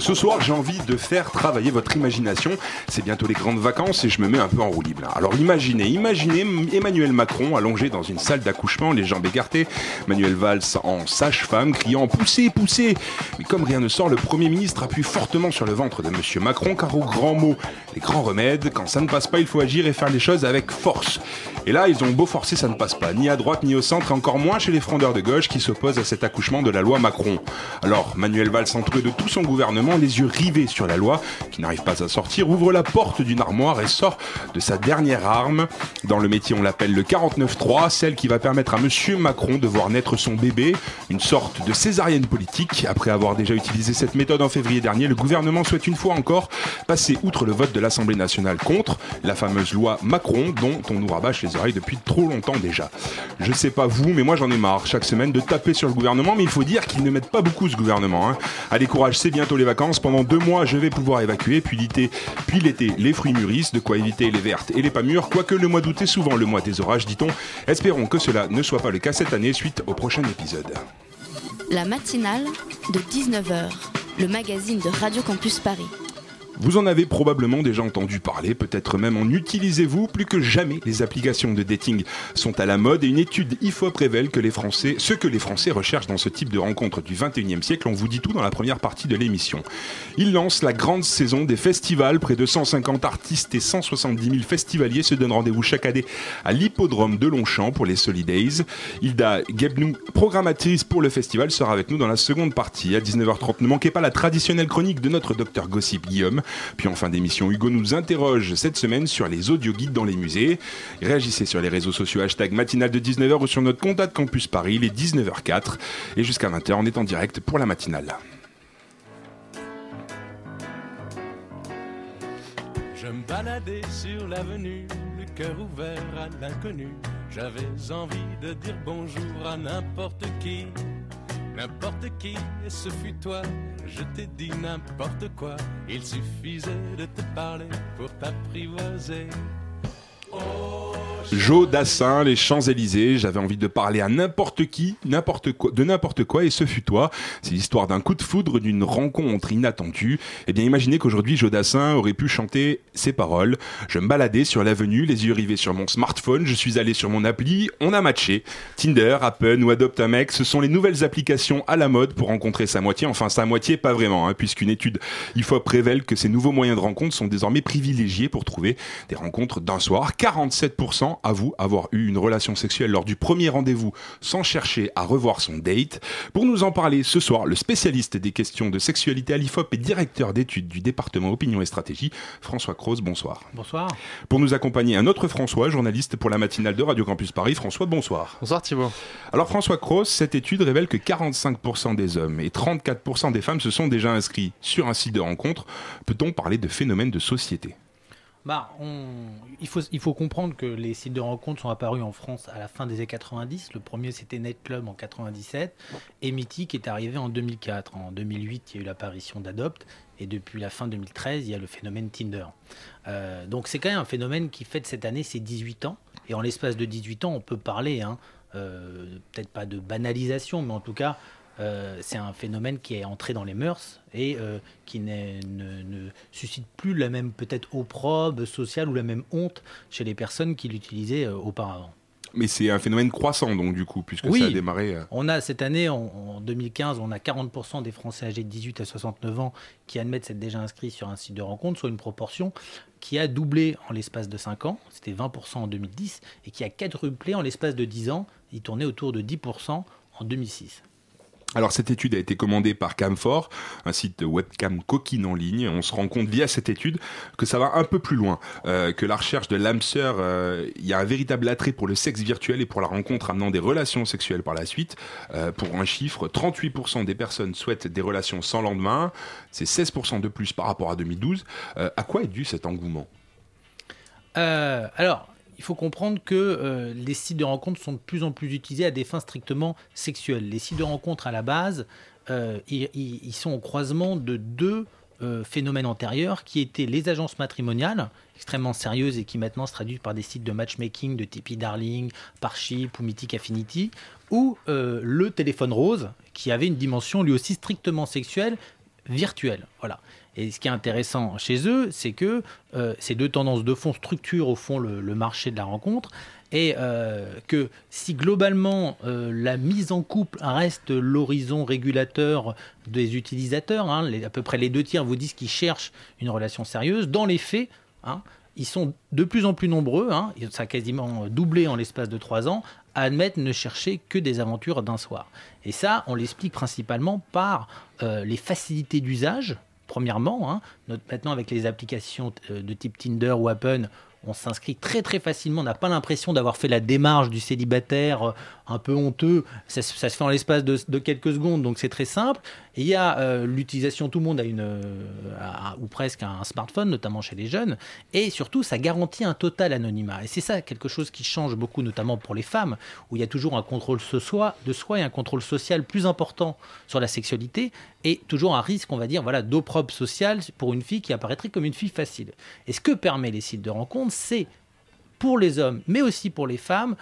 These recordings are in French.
Ce soir, j'ai envie de faire travailler votre imagination. C'est bientôt les grandes vacances et je me mets un peu en roue libre. Alors imaginez, imaginez Emmanuel Macron allongé dans une salle d'accouchement, les jambes écartées, Manuel Valls en sage-femme criant poussez, poussez. Mais comme rien ne sort, le Premier ministre appuie fortement sur le ventre de Monsieur Macron car au grand mot, les grands remèdes, quand ça ne passe pas, il faut agir et faire les choses avec force. Et là, ils ont beau forcer, ça ne passe pas, ni à droite ni au centre, et encore moins chez les frondeurs de gauche qui s'opposent à cet accouchement de la loi Macron. Alors, Manuel Valls, entouré de tout son gouvernement, les yeux rivés sur la loi, qui n'arrive pas à sortir, ouvre la porte d'une armoire et sort de sa dernière arme. Dans le métier, on l'appelle le 49.3, celle qui va permettre à Monsieur Macron de voir naître son bébé, une sorte de césarienne politique. Après avoir déjà utilisé cette méthode en février dernier, le gouvernement souhaite une fois encore passer outre le vote de l'Assemblée nationale contre la fameuse loi Macron dont on nous rabâche les oreilles depuis trop longtemps déjà. Je sais pas vous, mais moi j'en ai marre chaque semaine de taper sur le gouvernement, mais il faut dire qu'ils ne mettent pas beaucoup ce gouvernement. Hein. Allez courage, c'est bientôt les vacances. Pendant deux mois, je vais pouvoir évacuer, puis l'été, puis l'été, les fruits mûrissent, de quoi éviter les vertes et les pas mûres. Quoique le mois d'août est souvent le mois des orages, dit-on. Espérons que cela ne soit pas le cas cette année suite au prochain épisode. La matinale de 19h, le magazine de Radio Campus Paris. Vous en avez probablement déjà entendu parler, peut-être même en utilisez-vous. Plus que jamais, les applications de dating sont à la mode et une étude IFOP révèle que les Français, ce que les Français recherchent dans ce type de rencontre du 21e siècle. On vous dit tout dans la première partie de l'émission. Il lance la grande saison des festivals. Près de 150 artistes et 170 000 festivaliers se donnent rendez-vous chaque année à l'hippodrome de Longchamp pour les Solidays. Hilda Gebnou, programmatrice pour le festival, sera avec nous dans la seconde partie à 19h30. Ne manquez pas la traditionnelle chronique de notre docteur Gossip Guillaume. Puis en fin d'émission, Hugo nous interroge cette semaine sur les audio-guides dans les musées. Réagissez sur les réseaux sociaux hashtag matinale de 19h ou sur notre compte de Campus Paris, il est 19h04. Et jusqu'à 20h, on est en direct pour la matinale. Je me baladais sur l'avenue, le cœur ouvert à l'inconnu. J'avais envie de dire bonjour à n'importe qui, n'importe qui, ce fut toi. Je t'ai dit n'importe quoi, il suffisait de te parler pour t'apprivoiser. Joe Dassin, les Champs-Élysées. J'avais envie de parler à n'importe qui, de n'importe quoi, et ce fut toi. C'est l'histoire d'un coup de foudre, d'une rencontre inattendue. Eh bien, imaginez qu'aujourd'hui, Joe Dassin aurait pu chanter ces paroles. Je me baladais sur l'avenue, les yeux rivés sur mon smartphone. Je suis allé sur mon appli, on a matché. Tinder, Apple ou Adopt ce sont les nouvelles applications à la mode pour rencontrer sa moitié. Enfin, sa moitié, pas vraiment, hein, puisqu'une étude IFOP révèle que ces nouveaux moyens de rencontre sont désormais privilégiés pour trouver des rencontres d'un soir. 47% avouent avoir eu une relation sexuelle lors du premier rendez-vous sans chercher à revoir son date. Pour nous en parler ce soir, le spécialiste des questions de sexualité à l'IFOP et directeur d'études du département opinion et stratégie, François Croze, bonsoir. Bonsoir. Pour nous accompagner, un autre François, journaliste pour la matinale de Radio Campus Paris. François, bonsoir. Bonsoir Thibault. Alors François Croze, cette étude révèle que 45% des hommes et 34% des femmes se sont déjà inscrits sur un site de rencontre. Peut-on parler de phénomène de société? Bah, on... il, faut, il faut comprendre que les sites de rencontres sont apparus en France à la fin des années 90. Le premier, c'était Net Club en 97. Et Mythique est arrivé en 2004. En 2008, il y a eu l'apparition d'Adopt. Et depuis la fin 2013, il y a le phénomène Tinder. Euh, donc c'est quand même un phénomène qui fête cette année ses 18 ans. Et en l'espace de 18 ans, on peut parler, hein, euh, peut-être pas de banalisation, mais en tout cas, euh, c'est un phénomène qui est entré dans les mœurs et euh, qui ne, ne suscite plus la même peut-être opprobre sociale ou la même honte chez les personnes qui l'utilisaient euh, auparavant. Mais c'est un phénomène croissant donc du coup, puisque Oui. ça a démarré... On a cette année, en, en 2015, on a 40% des Français âgés de 18 à 69 ans qui admettent s'être déjà inscrits sur un site de rencontre, soit une proportion qui a doublé en l'espace de 5 ans, c'était 20% en 2010, et qui a quadruplé en l'espace de 10 ans, il tournait autour de 10% en 2006. Alors cette étude a été commandée par Camfor, un site de webcam coquine en ligne. On se rend compte via cette étude que ça va un peu plus loin, euh, que la recherche de l'âme sœur, il y a un véritable attrait pour le sexe virtuel et pour la rencontre amenant des relations sexuelles par la suite. Euh, pour un chiffre, 38% des personnes souhaitent des relations sans lendemain, c'est 16% de plus par rapport à 2012. Euh, à quoi est dû cet engouement? Alors, il faut comprendre que euh, les sites de rencontres sont de plus en plus utilisés à des fins strictement sexuelles. Les sites de rencontres, à la base, euh, ils, sont au croisement de deux euh, phénomènes antérieurs qui étaient les agences matrimoniales, extrêmement sérieuses et qui maintenant se traduisent par des sites de matchmaking de Tipeee Darling, Parship ou Mythic Affinity, ou le téléphone rose, qui avait une dimension lui aussi strictement sexuelle, virtuelle. Voilà. Et ce qui est intéressant chez eux, c'est que euh, ces deux tendances de fond structurent au fond le, marché de la rencontre et euh, que si globalement euh, la mise en couple reste l'horizon régulateur des utilisateurs, hein, à peu près les deux tiers vous disent qu'ils cherchent une relation sérieuse, dans les faits, hein, ils sont de plus en plus nombreux, hein, ça a quasiment doublé en l'espace de trois ans, à admettre ne chercher que des aventures d'un soir. Et ça, on l'explique principalement par euh, les facilités d'usage, premièrement. hein. Maintenant, avec les applications euh, de type Tinder ou Appen, on s'inscrit très très facilement. On n'a pas l'impression d'avoir fait la démarche du célibataire euh, un peu honteux. Ça, se- fait en l'espace de, quelques secondes, donc c'est très simple. Il y a euh, l'utilisation, tout le monde a une, euh, ou presque un smartphone, notamment chez les jeunes. Et surtout, ça garantit un total anonymat. Et c'est ça quelque chose qui change beaucoup, notamment pour les femmes, où il y a toujours un contrôle de soi, et un contrôle social plus important sur la sexualité, et toujours un risque, on va dire, voilà, d'opprobre social pour une fille qui apparaîtrait comme une fille facile. Et ce que permet les sites de rencontres, c'est pour les hommes, mais aussi pour les femmes,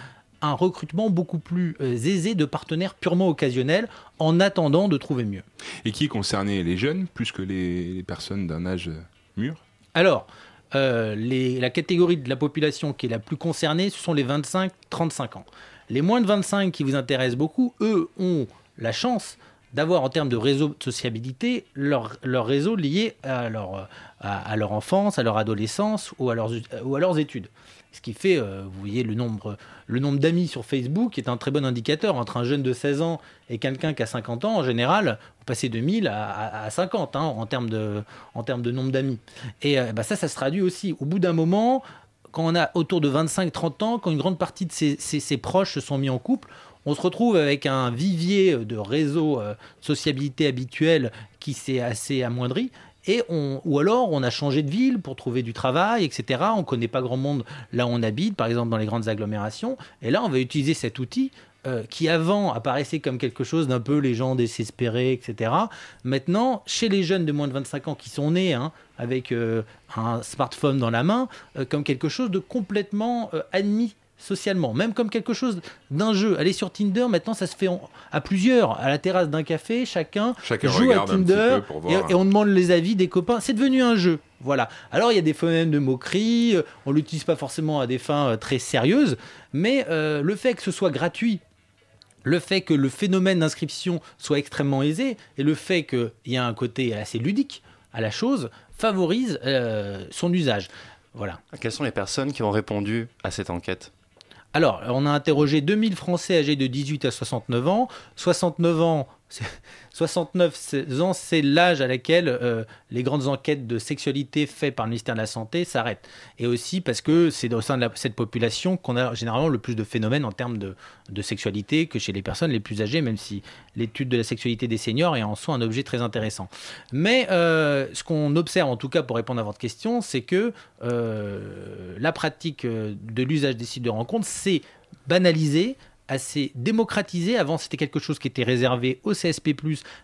un recrutement beaucoup plus euh, aisé de partenaires purement occasionnels en attendant de trouver mieux. Et qui est concerné Les jeunes plus que les, les personnes d'un âge euh, mûr? Alors, euh, les- la catégorie de la population qui est la plus concernée, ce sont les 25-35 ans. Les moins de 25 qui vous intéressent beaucoup, eux, ont la chance d'avoir en termes de réseau de sociabilité leur, leur réseau lié à leur, à, à leur enfance, à leur adolescence ou à leurs, ou à leurs études. Ce qui fait, euh, vous voyez, le nombre, d'amis sur Facebook est un très bon indicateur. Entre un jeune de 16 ans et quelqu'un qui a 50 ans, en général, vous passez de 1000 à, à- à 50 hein, en, termes de, nombre d'amis. Et euh, bah, ça, ça se traduit aussi. Au bout d'un moment, quand on a autour de 25-30 ans, quand une grande partie de ses proches se sont mis en couple, on se retrouve avec un vivier de réseau euh, sociabilité habituel qui s'est assez amoindri. Et on, ou alors on a changé de ville pour trouver du travail, etc. On ne connaît pas grand monde là où on habite, par exemple dans les grandes agglomérations. Et là, on va utiliser cet outil euh, qui avant apparaissait comme quelque chose d'un peu les gens désespérés, etc. Maintenant, chez les jeunes de moins de 25 ans qui sont nés hein, avec euh, un smartphone dans la main, euh, comme quelque chose de complètement admis socialement, même comme quelque chose d'un jeu. Aller sur Tinder, maintenant ça se fait en- à plusieurs, à la terrasse d'un café, chacun, Chacun joue à Tinder pour et, voir. et on demande les avis des copains. C'est devenu un jeu. Voilà. Alors il y a des phénomènes de moquerie, euh, on l'utilise pas forcément à des fins euh, très sérieuses, mais euh, le fait que ce soit gratuit, le fait que le phénomène d'inscription soit extrêmement aisé et le fait qu'il y a un côté assez ludique à la chose favorise euh, son usage. Voilà. Quelles sont les personnes qui ont répondu à cette enquête? Alors, on a interrogé 2000 Français âgés de 18 à 69 ans. 69 ans, 69 ans, c'est l'âge à laquelle euh, les grandes enquêtes de sexualité faites par le ministère de la Santé s'arrêtent. Et aussi parce que c'est au sein de cette population qu'on a généralement le plus de phénomènes en termes de, sexualité que chez les personnes les plus âgées, même si l'étude de la sexualité des seniors est en soi un objet très intéressant. Mais euh, ce qu'on observe, en tout cas pour répondre à votre question, c'est que euh, la pratique de l'usage des sites de rencontres s'est banalisée, assez démocratisée. Avant, c'était quelque chose qui était réservé aux CSP+.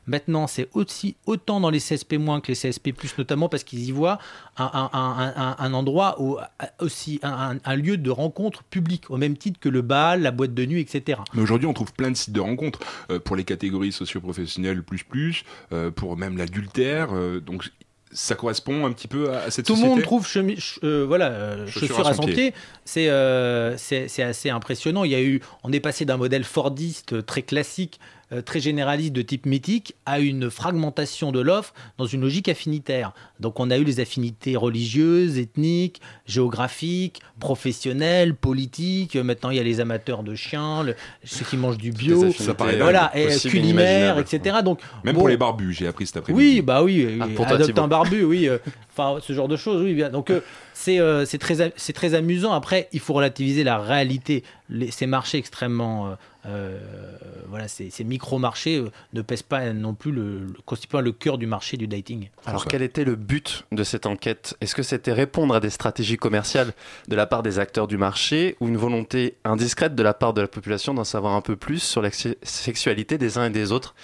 Maintenant, c'est aussi autant dans les CSP- que les CSP+, notamment parce qu'ils y voient un, endroit où, aussi un, lieu de rencontre public, au même titre que le bal, la boîte de nuit, etc. Mais aujourd'hui, on trouve plein de sites de rencontres euh, pour les catégories socio-professionnelles plus plus, euh, pour même l'adultère. euh, donc ça correspond un petit peu à, à cette Tout le société. monde trouve chemi- ch- euh, voilà, euh, chaussures, à son pied. C'est euh, c'est c'est assez impressionnant. Il y a eu, on est passé d'un modèle fordiste très classique très généraliste de type mythique à une fragmentation de l'offre dans une logique affinitaire. Donc on a eu les affinités religieuses, ethniques, géographiques, professionnelles, politiques. Maintenant il y a les amateurs de chiens, le- ceux qui mangent du bio, Ça paraît voilà, et culinaire, etc. Donc Même bon, pour les barbus, j'ai appris cet après-midi. oui, bah oui, Ah, pour adopte un barbu, oui. euh, Enfin, ce genre de choses, oui. bien. Donc, euh, c'est euh, c'est très, c'est très amusant. Après, il faut relativiser la réalité. Les- ces marchés extrêmement. Euh, voilà, ces, ces micro-marchés euh, ne pèsent pas non plus le, pas le cœur du marché du dating. Alors quel était le but de cette enquête? Est-ce que c'était répondre à des stratégies commerciales de la part des acteurs du marché ou une volonté indiscrète de la part de la population d'en savoir un peu plus sur la sexualité des uns et des autres?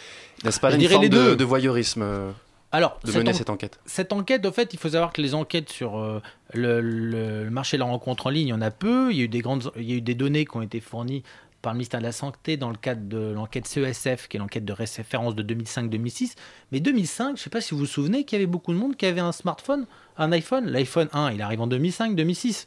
N'est-ce pas Je une forme les deux. de voyeurisme euh, Alors, de cette mener en- cette enquête? cette enquête, en fait, il faut savoir que les enquêtes sur euh, le, le- le marché de la rencontre en ligne, il y en a peu. Il y a eu des, grandes, il y a eu des données qui ont été fournies par le ministère de la Santé dans le cadre de l'enquête CESF, qui est l'enquête de référence de 2005-2006. Mais 2005, je ne sais pas si vous vous souvenez qu'il y avait beaucoup de monde qui avait un smartphone, un iPhone. L'iPhone 1, il arrive en 2005-2006.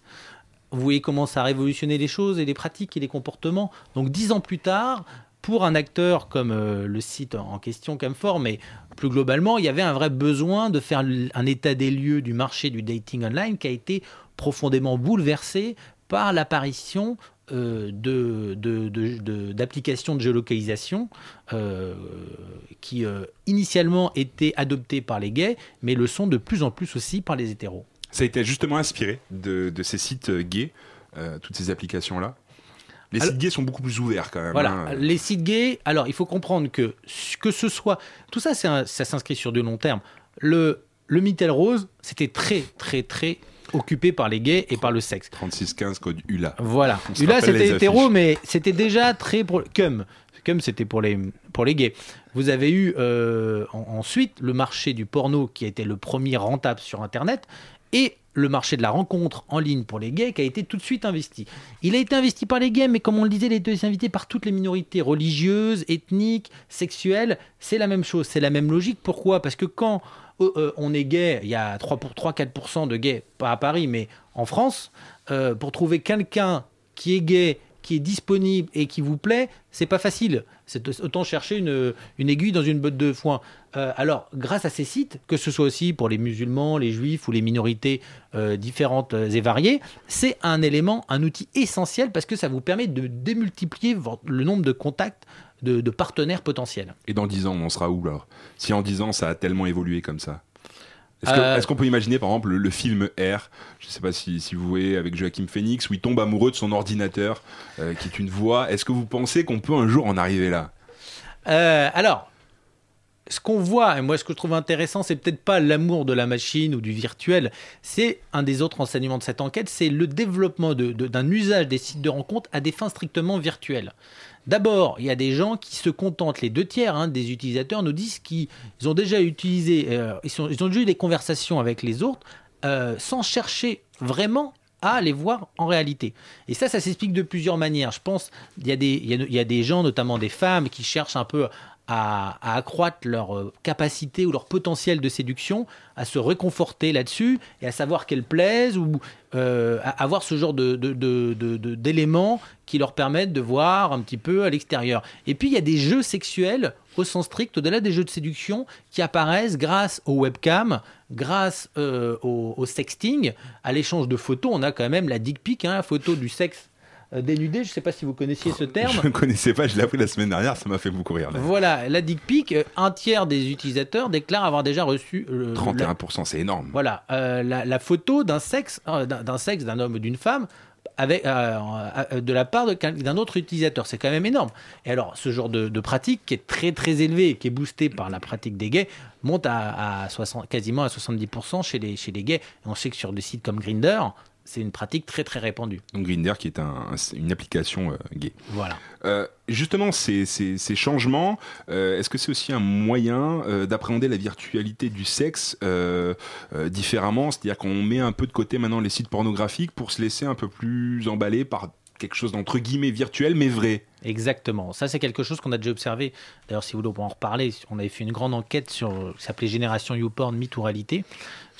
Vous voyez comment ça a révolutionné les choses et les pratiques et les comportements. Donc dix ans plus tard, pour un acteur comme euh, le site en question, Camfor, mais plus globalement, il y avait un vrai besoin de faire un état des lieux du marché du dating online qui a été profondément bouleversé par l'apparition euh, de- de- de- d'applications géolocalisation euh, qui euh, initialement étaient adoptées par les gays, mais le sont de plus en plus aussi par les hétéros. Ça a été justement inspiré de, ces sites gays, euh, toutes ces applications-là. Les Alors- sites gays sont beaucoup plus ouverts quand même. Voilà, hein. les sites gays, alors il faut comprendre que que ce soit, tout ça, un- ça s'inscrit sur du long terme. Le, le Mittel Rose, c'était très, très, très occupé par les gays et par le sexe. 3615 code ULA. Voilà. On rappelle c'était les hétéro, mais c'était déjà très pour cum. Cum, c'était pour les pour les gays. Vous avez eu euh, en- ensuite le marché du porno qui a été le premier rentable sur Internet et le marché de la rencontre en ligne pour les gays qui a été tout de suite investi. Il a été investi par les gays, mais comme on le disait, il a été investi par toutes les minorités religieuses, ethniques, sexuelles. C'est la même chose, c'est la même logique. Pourquoi? Parce que quand euh, on est gay, il y a 3 pour 3-4% de gays, pas à Paris, mais en France, euh, pour trouver quelqu'un qui est gay, qui est disponible et qui vous plaît, c'est pas facile. C'est autant chercher une, aiguille dans une botte de foin. Euh, alors, grâce à ces sites, que ce soit aussi pour les musulmans, les juifs ou les minorités différentes et variées, c'est un élément, un outil essentiel parce que ça vous permet de démultiplier le nombre de contacts de, de partenaires potentiels. Et dans 10 ans, on en sera où là Si en 10 ans, ça a tellement évolué comme ça? Est-ce que- Euh, est-ce qu'on peut imaginer par exemple le, le film R? Je ne sais pas si, si vous voyez avec Joachim Phoenix où il tombe amoureux de son ordinateur euh, qui est une voix. Est-ce que vous pensez qu'on peut un jour en arriver là? Euh, alors, ce qu'on voit, et moi ce que je trouve intéressant, c'est peut-être pas l'amour de la machine ou du virtuel, c'est un des autres enseignements de cette enquête, c'est le développement de- de- d'un usage des sites de rencontre à des fins strictement virtuelles. D'abord, il y a des gens qui se contentent, les deux tiers hein, des utilisateurs nous disent qu'ils ont déjà utilisé, euh, ils, ont déjà eu des conversations avec les autres euh, sans chercher vraiment à les voir en réalité. Et ça, ça s'explique de plusieurs manières. Je pense il y, a des, il, y a, il y a des gens, notamment des femmes, qui cherchent un peu à, accroître leur euh, capacité ou leur potentiel de séduction, à se réconforter là-dessus et à savoir qu'elles plaisent ou euh, à avoir ce genre d'éléments qui leur permettent de voir un petit peu à l'extérieur. Et puis il y a des jeux sexuels au sens strict, au-delà des jeux de séduction, qui apparaissent grâce aux webcams, grâce euh, au, au sexting, à l'échange de photos. On a quand même la dick pic, hein, la photo du sexe euh, dénudé. Je ne sais pas si vous connaissiez ce terme. Je ne connaissais pas, je l'ai appris la semaine dernière, ça m'a fait beaucoup rire. là. Voilà, la dick pic, euh, un tiers des utilisateurs déclarent avoir déjà reçu euh, la- 31%, c'est énorme. voilà, euh, la, la photo d'un sexe, euh, d'un sexe, d'un homme ou d'une femme, avec, euh, euh, de la part d'un autre utilisateur. C'est quand même énorme. Et alors, ce genre de, de pratique qui est très très élevé, qui est boosté par la pratique des gays, monte à, à 60, quasiment à 70% chez les, chez les gays. Et on sait que sur des sites comme Grinder, c'est une pratique très très répandue. Donc Grindr qui est un- un- une application euh, gay. Voilà. Euh, justement, ces, ces- ces changements, euh, est-ce que c'est aussi un moyen d'appréhender la virtualité du sexe différemment? C'est-à-dire qu'on met un peu de côté maintenant les sites pornographiques pour se laisser un peu plus emballer par quelque chose d'entre guillemets virtuel mais vrai? Exactement. Ça, c'est quelque chose qu'on a déjà observé. D'ailleurs, si vous voulez, on peut en reparler. On avait fait une grande enquête sur, qui s'appelait Génération YouPorn, mythe ou réalité,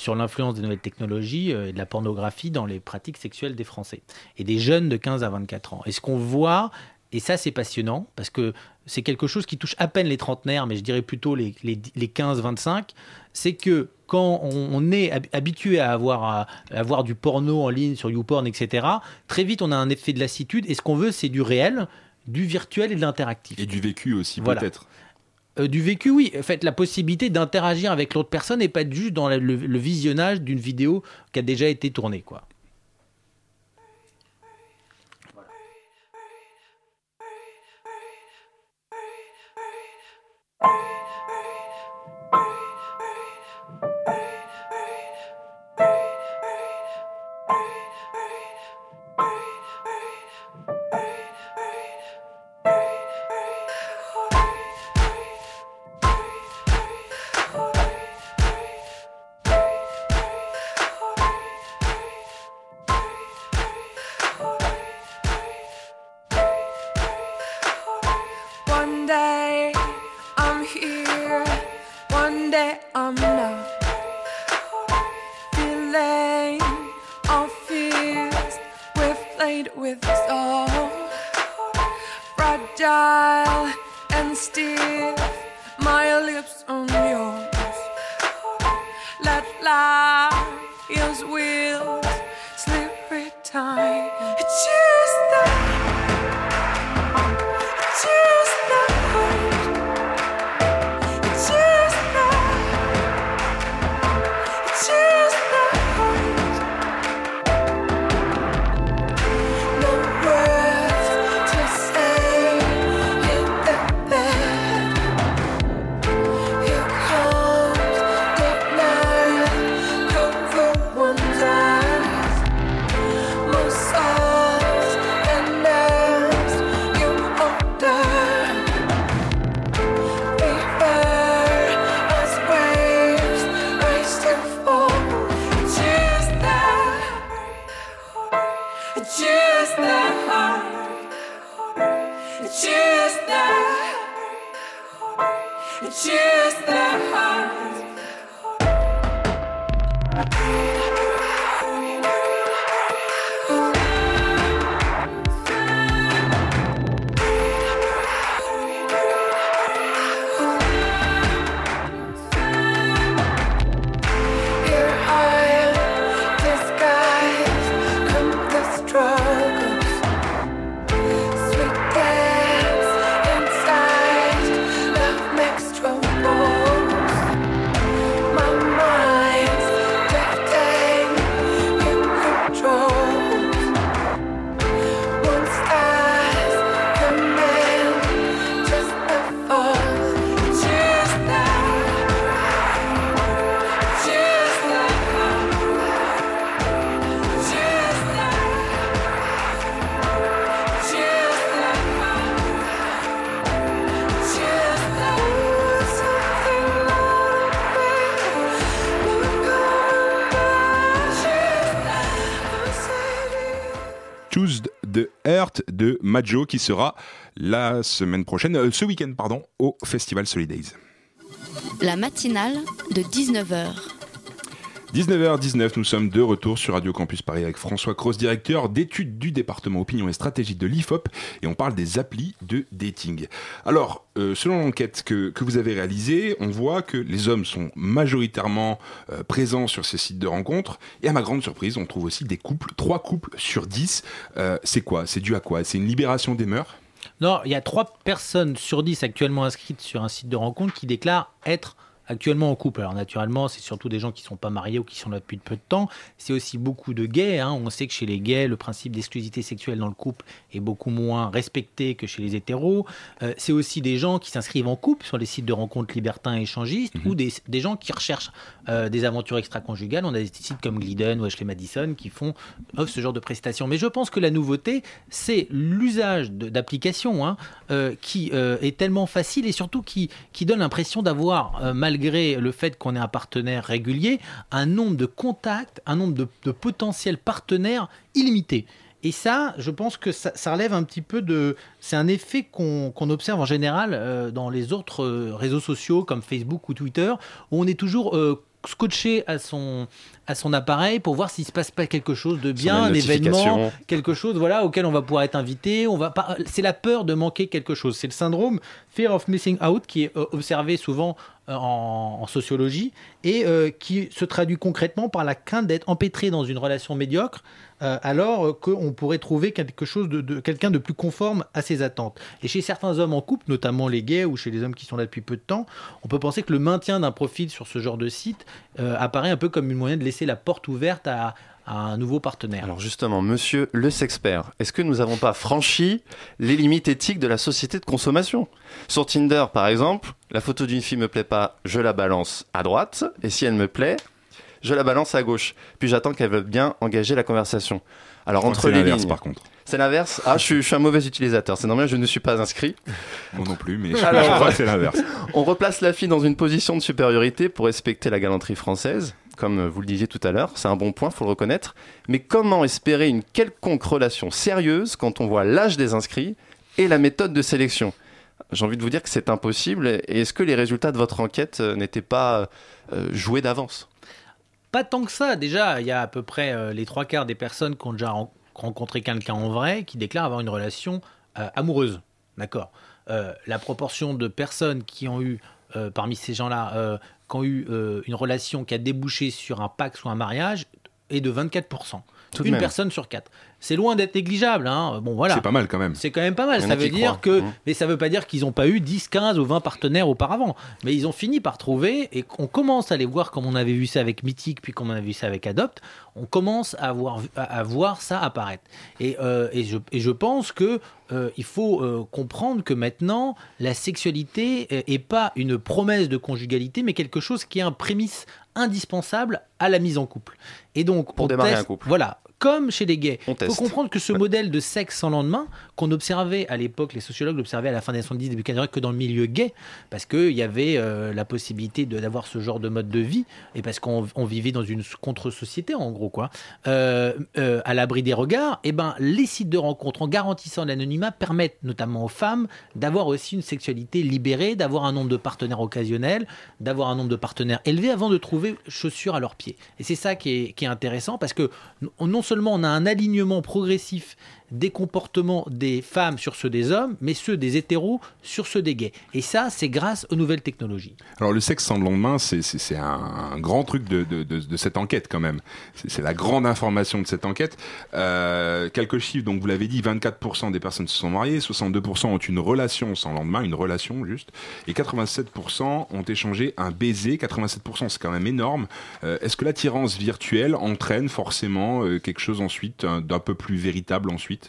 sur l'influence des nouvelles technologies euh, et de la pornographie dans les pratiques sexuelles des Français et des jeunes de 15 à 24 ans. Et ce qu'on voit, Et ça, c'est passionnant parce que c'est quelque chose qui touche à peine les trentenaires, mais je dirais plutôt les, les, les 15-25. C'est que quand on, est hab- habitué à avoir, à, à avoir du porno en ligne sur YouPorn, etc., très vite on a un effet de lassitude. Et ce qu'on veut, c'est du réel, du virtuel et de l'interactif. Et du vécu aussi, Voilà. peut-être. Euh, du vécu, oui. En fait, la possibilité d'interagir avec l'autre personne et pas juste dans le- le visionnage d'une vidéo qui a déjà été tournée, quoi. Majo qui sera la semaine prochaine, euh, ce week-end, pardon, au Festival Solidays. La matinale de 19h. 19h19, nous sommes de retour sur Radio Campus Paris avec François Cross, directeur d'études du département opinion et stratégie de l'IFOP, et on parle des applis de dating. Alors, euh, selon l'enquête que, vous avez réalisée, on voit que les hommes sont majoritairement euh, présents sur ces sites de rencontres, et à ma grande surprise, on trouve aussi des couples, trois couples sur dix. Euh, c'est quoi? C'est dû à quoi? C'est une libération des mœurs? Non, il y a 3 personnes sur 10 actuellement inscrites sur un site de rencontre qui déclarent être actuellement en couple. Alors naturellement, c'est surtout des gens qui ne sont pas mariés ou qui sont là depuis peu de temps. C'est aussi beaucoup de gays. hein. On sait que chez les gays, le principe d'exclusivité sexuelle dans le couple est beaucoup moins respecté que chez les hétéros. Euh, c'est aussi des gens qui s'inscrivent en couple sur les sites de rencontres libertins et échangistes ou des, des gens qui recherchent euh, des aventures extra-conjugales. On a des sites comme Glidden ou Ashley Madison qui font offrent ce genre de prestations. Mais je pense que la nouveauté, c'est l'usage d'applications hein, euh, qui euh, est tellement facile et surtout qui, qui donne l'impression d'avoir, euh, malgré le fait qu'on ait un partenaire régulier, un nombre de contacts, un nombre de, potentiels partenaires illimité. Et ça, je pense que ça, relève un petit peu de... C'est un effet qu'on qu'on observe en général dans les autres réseaux sociaux comme Facebook ou Twitter, où on est toujours scotché à son, à son appareil pour voir s'il se passe pas quelque chose de bien, un événement, quelque chose voilà auquel on va pouvoir être invité. On va pas. C'est la peur de manquer quelque chose. C'est le syndrome fear of missing out qui est euh, observé souvent euh, en, en sociologie et euh, qui se traduit concrètement par la crainte d'être empêtré dans une relation médiocre euh, alors qu'on pourrait trouver quelque chose de, de- quelqu'un de plus conforme à ses attentes. Et chez certains hommes en couple, notamment les gays ou chez les hommes qui sont là depuis peu de temps, on peut penser que le maintien d'un profil sur ce genre de site euh, apparaît un peu comme une moyen de laisser la porte ouverte à, à un nouveau partenaire. Alors justement, monsieur le sexpert, est-ce que nous n'avons pas franchi les limites éthiques de la société de consommation? Sur Tinder, par exemple, la photo d'une fille me plaît pas, je la balance à droite, et si elle me plaît, je la balance à gauche. Puis j'attends qu'elle veuille bien engager la conversation. Alors entre les l'inverse, lignes, par contre. c'est l'inverse? Ah, je suis, je suis un mauvais utilisateur. C'est normal, je ne suis pas inscrit. Moi non plus, mais je, Alors- je crois que c'est l'inverse. On replace la fille dans une position de supériorité pour respecter la galanterie française, comme vous le disiez tout à l'heure, c'est un bon point, faut le reconnaître. Mais comment espérer une quelconque relation sérieuse quand on voit l'âge des inscrits et la méthode de sélection? J'ai envie de vous dire que c'est impossible. Et est-ce que les résultats de votre enquête euh, n'étaient pas euh, joués d'avance? Pas tant que ça. Déjà, il y a à peu près euh, les trois quarts des personnes qui ont déjà ren- rencontré quelqu'un en vrai qui déclarent avoir une relation amoureuse. D'accord? La proportion de personnes qui ont eu, parmi ces gens-là, qui ont eu euh, une relation qui a débouché sur un pacte ou un mariage est de 24%. Tout de une même. personne sur quatre. C'est loin d'être négligeable. Hein. Bon, voilà. C'est pas mal quand même. C'est quand même pas mal. Ça veut dire croient. que, Mhm. mais ça veut pas dire qu'ils n'ont pas eu 10, 15 ou 20 partenaires auparavant. Mais ils ont fini par trouver et on commence à les voir comme on avait vu ça avec Mythique, puis comme on a vu ça avec Adopt. On commence à voir, à, voir ça apparaître. Et, euh, et, je, et je pense que euh, il faut euh, comprendre que maintenant la sexualité euh, est pas une promesse de conjugalité, mais quelque chose qui est un prémisse indispensable à la mise en couple. Et donc Pour on démarrer teste- un couple. Voilà, comme chez les gays. Il faut teste. comprendre que ce modèle de sexe sans lendemain, qu'on observait à l'époque, les sociologues l'observaient à la fin des années 70, début 80, que dans le milieu gay, parce qu'il y avait euh, la possibilité d'avoir ce genre de mode de vie, et parce qu'on on vivait dans une contre-société, en gros, quoi, euh, euh, à l'abri des regards, et ben, les sites de rencontres, en garantissant l'anonymat, permettent notamment aux femmes d'avoir aussi une sexualité libérée, d'avoir un nombre de partenaires occasionnels, d'avoir un nombre de partenaires élevé avant de trouver chaussures à leurs pieds. Et c'est ça qui est, intéressant parce que non seulement on a un alignement progressif des comportements des femmes sur ceux des hommes, mais ceux des hétéros sur ceux des gays. Et ça, c'est grâce aux nouvelles technologies. Alors le sexe sans lendemain, c'est un, grand truc de, cette enquête quand même. C'est la grande information de cette enquête. Euh, quelques chiffres, donc vous l'avez dit, 24% des personnes se sont mariées, 62% ont une relation sans lendemain, une relation juste, et 87% ont échangé un baiser. 87% c'est quand même énorme. Euh, Est-ce que l'attirance virtuelle entraîne forcément euh, quelque chose ensuite, un- d'un peu plus véritable ensuite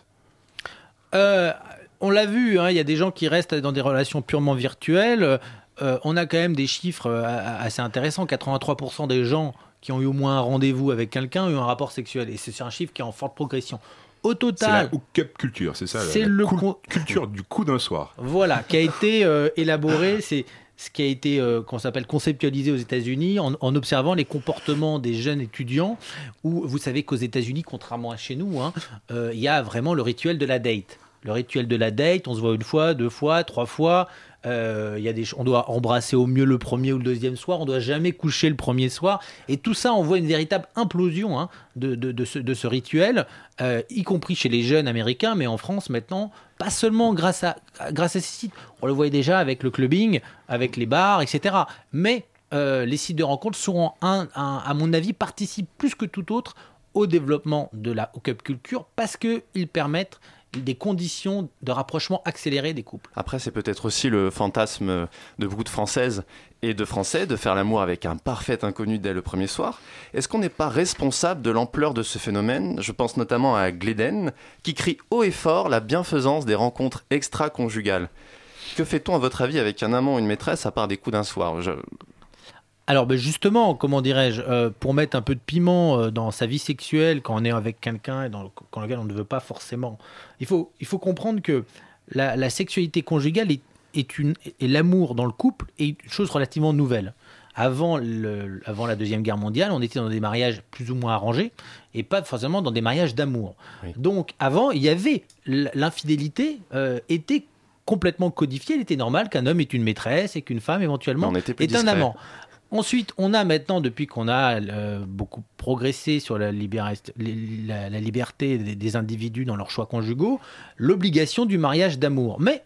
Euh, on l'a vu, hein, il y a des gens qui restent dans des relations purement virtuelles. Euh, on a quand même des chiffres euh, assez intéressants. 83% des gens qui ont eu au moins un rendez-vous avec quelqu'un ont eu un rapport sexuel. Et c'est un chiffre qui est en forte progression. Au C'est la total, hookup culture, c'est ça C'est la le con- culture du coup d'un soir. Voilà, qui a été euh, élaboré, c'est ce qui a été euh, s'appelle conceptualisé aux États-Unis en, en observant les comportements des jeunes étudiants. Où vous savez qu'aux États-Unis, contrairement à chez nous, hein, euh, il y a vraiment le rituel de la date. Le rituel de la date, on se voit une fois, deux fois, trois fois. Euh, y a des, on doit embrasser au mieux le premier ou le deuxième soir. On doit jamais coucher le premier soir. Et tout ça, on voit une véritable implosion hein, de, de- ce, rituel, euh, y compris chez les jeunes américains, mais en France maintenant, pas seulement grâce à, grâce à ces sites. On le voyait déjà avec le clubbing, avec les bars, etc. Mais euh, les sites de rencontres seront, un, un- à mon avis, participent plus que tout autre au développement de la hookup culture parce qu'ils permettent des conditions de rapprochement accéléré des couples. Après, c'est peut-être aussi le fantasme de beaucoup de Françaises et de Français de faire l'amour avec un parfait inconnu dès le premier soir. Est-ce qu'on n'est pas responsable de l'ampleur de ce phénomène? Je pense notamment à Gleden, qui crie haut et fort la bienfaisance des rencontres extra-conjugales. Que fait-on, à votre avis, avec un amant ou une maîtresse, à part des coups d'un soir? Je- Alors ben justement, comment dirais-je, euh, pour mettre un peu de piment euh, dans sa vie sexuelle quand on est avec quelqu'un et dans, le- dans lequel on ne veut pas forcément, il faut, il faut comprendre que la, la sexualité conjugale est, est une, et l'amour dans le couple est une chose relativement nouvelle. Avant, le, avant la Deuxième Guerre mondiale, on était dans des mariages plus ou moins arrangés et pas forcément dans des mariages d'amour. Oui. Donc avant, il y avait l'infidélité euh, était complètement codifiée. Il était normal qu'un homme ait une maîtresse et qu'une femme éventuellement est un amant. Ensuite, on a maintenant, depuis qu'on a euh, beaucoup progressé sur la, liberté des, individus dans leurs choix conjugaux, l'obligation du mariage d'amour. Mais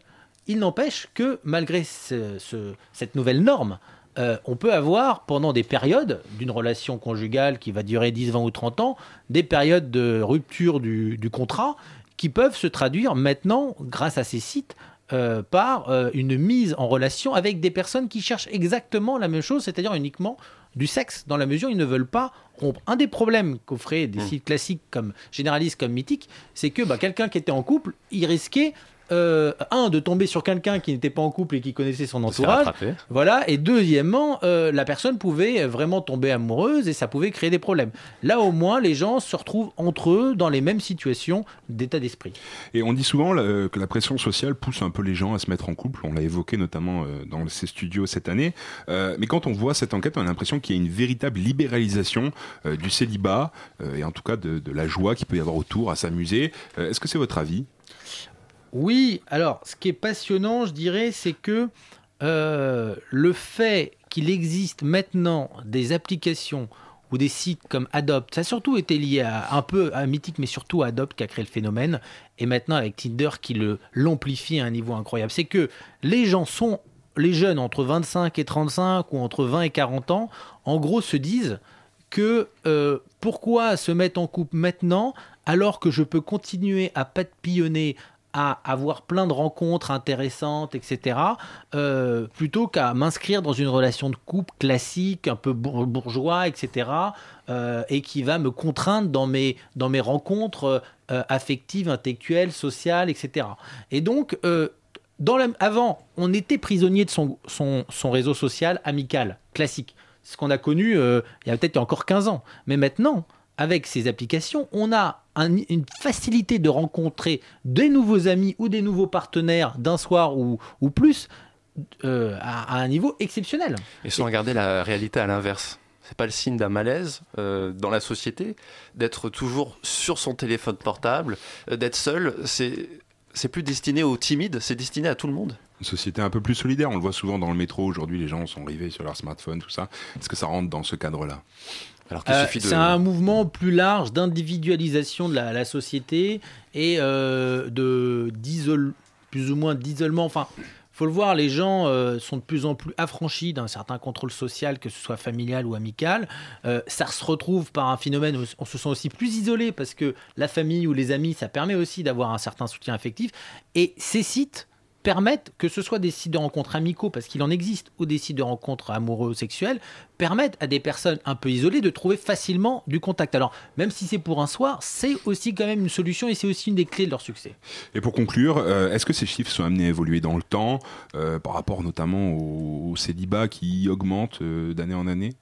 il n'empêche que malgré ce- ce- cette nouvelle norme, euh, on peut avoir pendant des périodes d'une relation conjugale qui va durer 10, 20 ou 30 ans, des périodes de rupture du contrat qui peuvent se traduire maintenant, grâce à ces sites, euh, par euh, une mise en relation avec des personnes qui cherchent exactement la même chose, c'est-à-dire uniquement du sexe, dans la mesure où ils ne veulent pas rompre. Un des problèmes qu'offraient des sites classiques comme généralistes, comme mythiques, c'est que bah, quelqu'un qui était en couple, il risquait, euh, un, de tomber sur quelqu'un qui n'était pas en couple et qui connaissait son entourage. Voilà, et deuxièmement, euh, la personne pouvait vraiment tomber amoureuse et ça pouvait créer des problèmes. Là, au moins, les gens se retrouvent entre eux dans les mêmes situations d'état d'esprit. Et on dit souvent là, que la pression sociale pousse un peu les gens à se mettre en couple. On l'a évoqué notamment euh, dans ces studios cette année. Euh, mais quand on voit cette enquête, on a l'impression qu'il y a une véritable libéralisation euh, du célibat euh, et en tout cas de, de la joie qu'il peut y avoir autour à s'amuser. Euh, Est-ce que c'est votre avis? Oui, alors ce qui est passionnant, je dirais, c'est que euh, le fait qu'il existe maintenant des applications ou des sites comme Adopt, ça a surtout été lié à, un peu à Mythique, mais surtout à Adopt qui a créé le phénomène, et maintenant avec Tinder qui l'amplifie à un niveau incroyable. C'est que les gens sont, les jeunes entre 25 et 35 ou entre 20 et 40 ans, en gros se disent que euh, pourquoi se mettre en couple maintenant alors que je peux continuer à papillonner, à avoir plein de rencontres intéressantes, etc., euh, plutôt qu'à m'inscrire dans une relation de couple classique, un peu bour- bourgeois, etc., euh, et qui va me contraindre dans mes, dans mes rencontres euh, affectives, intellectuelles, sociales, etc. Et donc, dans avant, on était prisonnier de son, son, réseau social amical, classique. Ce qu'on a connu il y a peut-être encore 15 ans. Mais maintenant, avec ces applications, on a un- une facilité de rencontrer des nouveaux amis ou des nouveaux partenaires d'un soir ou, ou plus euh, à, à un niveau exceptionnel. Et sans regarder la réalité à l'inverse. C'est pas le signe d'un malaise euh, dans la société d'être toujours sur son téléphone portable, euh, d'être seul. C'est c'est plus destiné aux timides, c'est destiné à tout le monde. Une société un peu plus solidaire. On le voit souvent dans le métro. Aujourd'hui, les gens sont rivés sur leur smartphone, tout ça. Est-ce que ça rentre dans ce cadre-là? Euh, C'est un mouvement plus large d'individualisation de la, la société et euh, de plus ou moins d'isolement. Enfin, faut le voir, les gens euh, sont de plus en plus affranchis d'un certain contrôle social, que ce soit familial ou amical. Euh, ça se retrouve par un phénomène où on se sent aussi plus isolé parce que la famille ou les amis, ça permet aussi d'avoir un certain soutien affectif. Et ces sites permettent, que ce soit des sites de rencontres amicaux, parce qu'il en existe, ou des sites de rencontres amoureux ou sexuels, permettent à des personnes un peu isolées de trouver facilement du contact. Alors, même si c'est pour un soir, c'est aussi quand même une solution et c'est aussi une des clés de leur succès. Et pour conclure, euh, est-ce que ces chiffres sont amenés à évoluer dans le temps, euh, par rapport notamment au, au célibat qui augmente euh, d'année en année?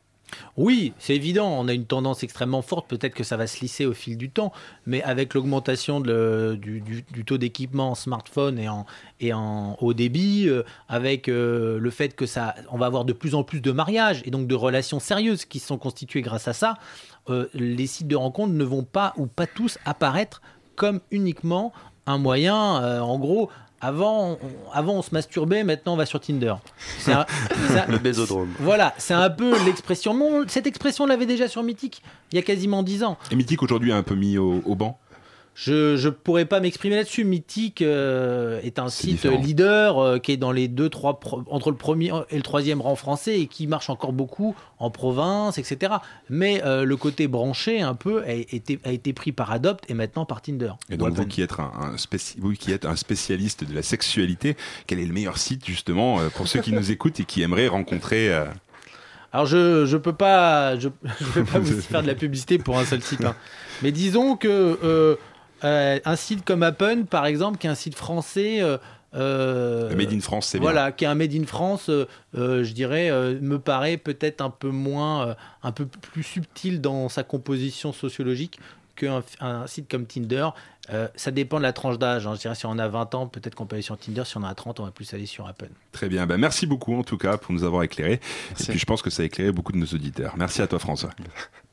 Oui, c'est évident, on a une tendance extrêmement forte, peut-être que ça va se lisser au fil du temps, mais avec l'augmentation du, taux d'équipement en smartphone et en, haut débit, euh, avec euh, le fait que ça, on va avoir de plus en plus de mariages et donc de relations sérieuses qui sont constituées grâce à ça, euh, les sites de rencontres ne vont pas ou pas tous apparaître comme uniquement un moyen, en gros, avant on, avant on se masturbait, maintenant on va sur Tinder. C'est un- c'est un- Le bésodrome. voilà, c'est un peu l'expression. Cette expression, on l'avait déjà sur Mythique il y a quasiment 10 ans. Et Mythique aujourd'hui a un peu mis au, au banc Je je pourrais pas m'exprimer là-dessus. Mythique euh, est un site différent. leader euh, qui est dans les deux trois entre le premier et le troisième rang français et qui marche encore beaucoup en province, etc. Mais euh, le côté branché un peu a été a été pris par Adopt et maintenant par Tinder. Et donc Ou vous qui, êtes un, un spéci- vous qui êtes un spécialiste de la sexualité, quel est le meilleur site justement euh, pour ceux qui nous écoutent et qui aimeraient rencontrer euh, Alors je je peux pas je, je vais pas vous faire de la publicité pour un seul site. hein. Mais disons que euh, euh, un site comme Appen par exemple, qui est un site français. euh, euh, Made in France, c'est bien. voilà, qui est un Made in France, euh, je dirais, euh, me paraît peut-être un peu moins, euh, un peu plus subtil dans sa composition sociologique qu'un un site comme Tinder. Euh, ça dépend de la tranche d'âge. hein. Je dirais, si on a 20 ans, peut-être qu'on peut aller sur Tinder. Si on a 30, on va plus aller sur Appen. Très bien, ben, merci beaucoup en tout cas pour nous avoir éclairés. Merci. Et puis je pense que ça a éclairé beaucoup de nos auditeurs. Merci à toi François.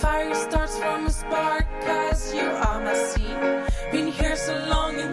Fire starts from a spark, cause you are my scene. Been here so long in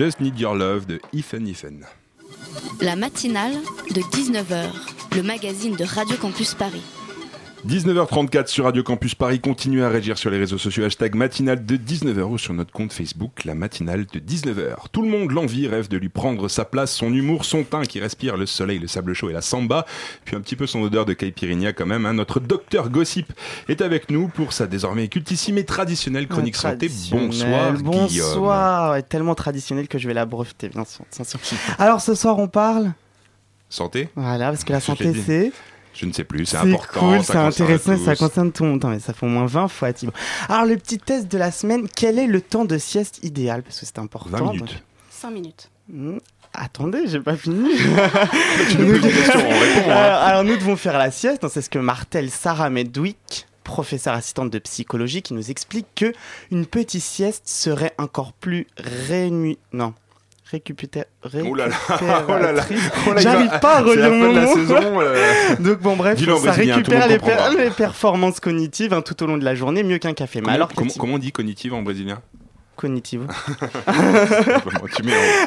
Just Need Your Love de Ethan Ethan. La matinale de 19h, le magazine de Radio Campus Paris. 19h34 sur Radio Campus Paris. Continuez à réagir sur les réseaux sociaux. Hashtag matinale de 19h ou sur notre compte Facebook, la matinale de 19h. Tout le monde l'envie, rêve de lui prendre sa place, son humour, son teint qui respire le soleil, le sable chaud et la samba. Puis un petit peu son odeur de caipirinha quand même. hein. Notre docteur Gossip est avec nous pour sa désormais cultissime et traditionnelle chronique santé. Traditionnel. Bonsoir, Guillaume. Bonsoir. Ouais, tellement traditionnel que je vais la breveter, bien sûr. Alors ce soir, on parle. Santé Voilà, parce que la santé, c'est. Je ne sais plus, c'est C'est important. cool, ça c'est intéressant, ça concerne tout le monde. Mais ça fait au moins 20 fois, Thibaut. Alors, le petit test de la semaine, quel est le temps de sieste idéal? Parce que c'est important. 20 minutes. donc- 5 minutes. Hmm, Attendez, j'ai pas fini. Nous poses des questions, on répond. hein. alors, alors, nous devons faire la sieste. C'est ce que martèle Sarah Medwick, professeure assistante de psychologie, qui nous explique que une petite sieste serait encore plus rénu... Non. Oh là là, oh là là. Oh là, il J'arrive pas à relire mon mot. saison, euh. Donc bon bref, Dis-le ça récupère les, per- les performances cognitives hein, tout au long de la journée, mieux qu'un café. Mais Comment, alors comment, comment on dit cognitive en brésilien?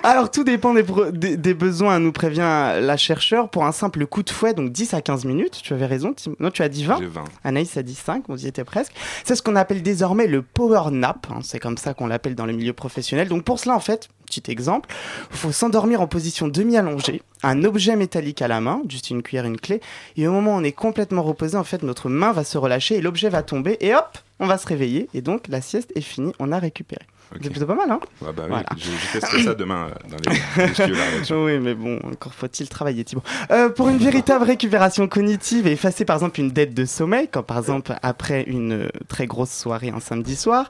Alors tout dépend des, pro- des- des besoins, nous prévient la chercheur, pour un simple coup de fouet, donc 10 à 15 minutes, tu avais raison, Tim- non tu as dit 20 J'ai 20. Anaïs a dit 5, on y était presque. C'est ce qu'on appelle désormais le power nap, hein, c'est comme ça qu'on l'appelle dans le milieu professionnel. Donc pour cela en fait, petit exemple, il faut s'endormir en position demi-allongée, un objet métallique à la main, juste une cuillère, une clé, et au moment où on est complètement reposé, en fait notre main va se relâcher et l'objet va tomber, et hop, on va se réveiller, et donc la sieste est finie, on a récupéré. C'est plutôt pas mal, hein Ouais, bah oui, Voilà. je, je testerai ça demain euh, dans les, les studios rédaction. Oui, mais bon, encore faut-il travailler, Thibaut. Euh, pour une véritable récupération cognitive et effacer par exemple une dette de sommeil, comme par exemple après une euh, très grosse soirée un samedi soir,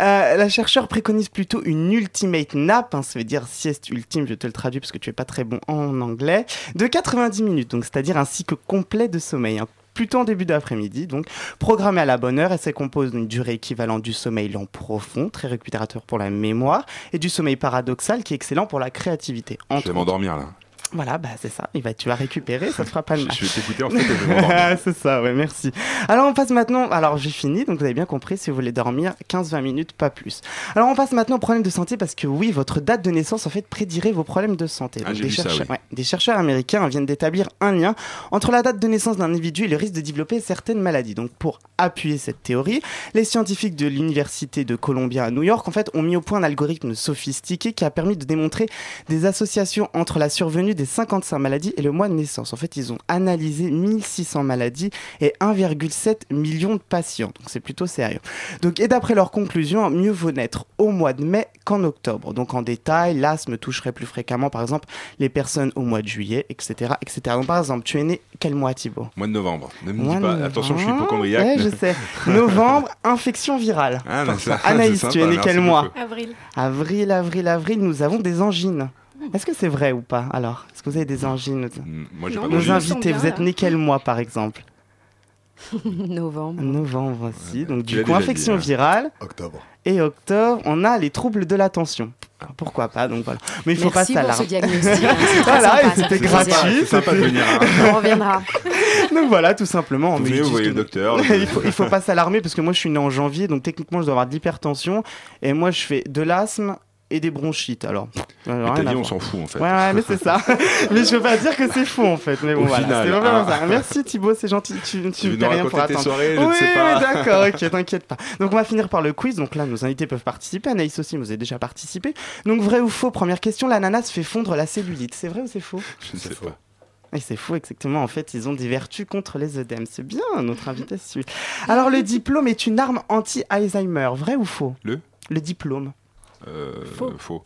euh, la chercheur préconise plutôt une ultimate nap, hein, ça veut dire sieste ultime, je te le traduis parce que tu es pas très bon en anglais, de 90 minutes, donc c'est-à-dire un cycle complet de sommeil. hein, Plutôt en début d'après-midi, donc programmée à la bonne heure, elle se compose d'une durée équivalente du sommeil lent profond, très récupérateur pour la mémoire, et du sommeil paradoxal qui est excellent pour la créativité. Je entre vais m'endormir là. Voilà, bah c'est ça. Tu vas récupérer, ça te fera pas de mal. Je vais t'écouter en fait c'est ça, ouais, merci. Alors on passe maintenant, alors j'ai fini, donc vous avez bien compris, si vous voulez dormir, 15-20 minutes, pas plus. Alors on passe maintenant aux problèmes de santé, parce que oui, votre date de naissance en fait prédirait vos problèmes de santé. Ah, Donc, des, ça, chercheurs, oui. ouais, des chercheurs américains viennent d'établir un lien entre la date de naissance d'un individu et le risque de développer certaines maladies. Donc pour appuyer cette théorie, les scientifiques de l'université de Columbia à New York en fait ont mis au point un algorithme sophistiqué qui a permis de démontrer des associations entre la survenue des 55 maladies et le mois de naissance. En fait, ils ont analysé 1600 maladies et 1,7 million de patients. Donc c'est plutôt sérieux. Donc et d'après leurs conclusions, mieux vaut naître au mois de mai qu'en octobre. Donc en détail, l'asthme toucherait plus fréquemment par exemple les personnes au mois de juillet, etc., etc. Donc par exemple, tu es né quel mois Thibaut? Mois de novembre. Ne me Mois dis pas. Attention, je suis hypochondriaque. Ouais, je sais. Novembre, infection virale. Ah, ça, Anaïs, tu es né quel mois? Avril. Avril, avril, avril, nous avons des angines. Est-ce que c'est vrai ou pas alors? Est-ce que vous avez des angines? Mm, Moi, j'ai pas Nos invités, vous êtes là. né quel mois par exemple Novembre. Novembre aussi. Donc du coup, infection dit, hein. virale. Octobre. Et octobre, on a les troubles de l'attention. Pourquoi pas Donc voilà. Mais il faut Merci pas s'alarmer. hein, Voilà, c'était gratuit. Sympa de venir. hein. On reviendra. Donc voilà, tout simplement. Vous vous voyez le docteur. il, faut, il faut pas s'alarmer parce que moi je suis né en janvier, donc techniquement je dois avoir de l'hypertension. Et moi je fais de l'asthme et des bronchites. Alors, à dit, on s'en fout en fait. Ouais, ouais, mais c'est ça. mais je veux pas dire que c'est faux en fait. Mais bon, Au voilà. final, c'est vraiment ah. ça. Merci Thibaut, c'est gentil. Tu, tu, Tu rien pour attendre. soirées, je ne oui, sais pas. d'accord, ok, t'inquiète pas. Donc on va finir par le quiz. Donc là, nos invités peuvent participer. Anaïs aussi, vous avez déjà participé. Donc vrai ou faux Première question l'ananas fait fondre la cellulite. C'est vrai ou c'est faux? Je ne sais pas. et c'est faux, exactement. En fait, ils ont des vertus contre les œdèmes. C'est bien, notre invité suit. Alors, le diplôme est une arme anti-Alzheimer. Vrai ou faux? Le? Le diplôme. Euh, Faux. Faux.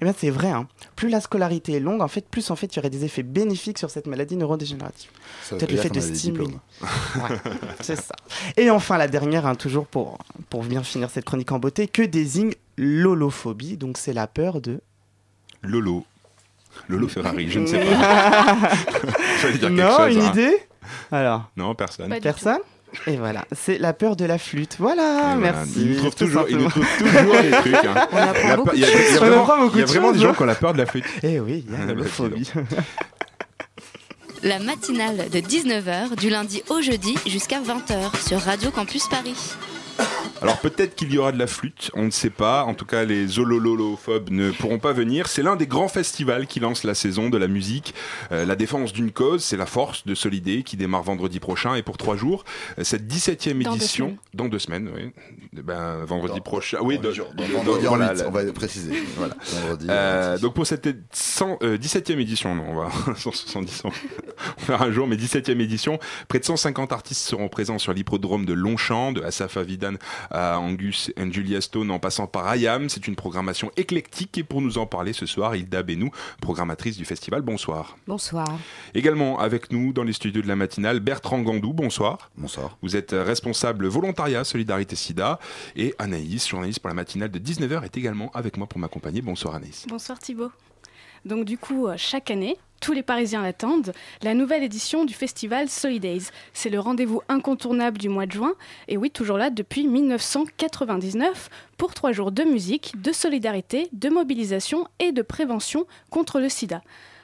Eh bien, c'est vrai. hein. Plus la scolarité est longue, en fait, plus en fait, il y aurait des effets bénéfiques sur cette maladie neurodégénérative. Peut-être le fait de stimuler. Ouais, c'est ça. Et enfin, la dernière, hein, toujours pour, pour bien finir cette chronique en beauté, que désigne l'holophobie? Donc, c'est la peur de. Lolo. Lolo Ferrari, je ne sais pas. Dire non, chose, une hein. idée? Alors, Non, personne. Personne? Et voilà, c'est la peur de la flûte. Voilà, Et voilà. merci. Il nous trouve toujours, il nous trouve toujours des trucs. hein. On apprend La beaucoup Il y a, y a vraiment, apprend beaucoup il y a de vraiment des gens qui ont la peur de la flûte. Eh oui, il y a Ah, bah, l'holophobie. La matinale de 19h du lundi au jeudi jusqu'à 20h sur Radio Campus Paris. Alors peut-être qu'il y aura de la flûte, on ne sait pas. En tout cas, les zolololophobes ne pourront pas venir. C'est l'un des grands festivals qui lance la saison de la musique. Euh, la défense d'une cause, c'est la force de Solidé qui démarre vendredi prochain et pour trois jours. Euh, Cette 17e Dans deux édition, dans deux semaines, oui. Eh Ben, vendredi Dans- prochain. Oui, dans jours. Dans vendredi en voilà, huit, la- on va préciser. Voilà. Vendredi, Euh, vendredi. donc pour cette 100, euh, 17e édition, non, on va 170 ans, on verra un jour, mais 17e édition, près de 150 artistes seront présents sur l'hippodrome de Longchamp, de Asaf Avidan à Angus and Julia Stone en passant par Ayam. C'est une programmation éclectique et pour nous en parler ce soir, Hilda Benou, programmatrice du festival. Bonsoir. Bonsoir. Également avec nous dans les studios de la matinale, Bertrand Gandou. Bonsoir. Bonsoir. Vous êtes responsable volontariat Solidarité SIDA et Anaïs, journaliste pour la matinale de 19h, est également avec moi pour m'accompagner. Bonsoir Anaïs. Bonsoir Thibaut. Donc du coup, euh, chaque année, tous les Parisiens l'attendent, la nouvelle édition du festival Solidays. C'est le rendez-vous incontournable du mois de juin, et oui, toujours là depuis 1999, pour trois jours de musique, de solidarité, de mobilisation et de prévention contre le sida.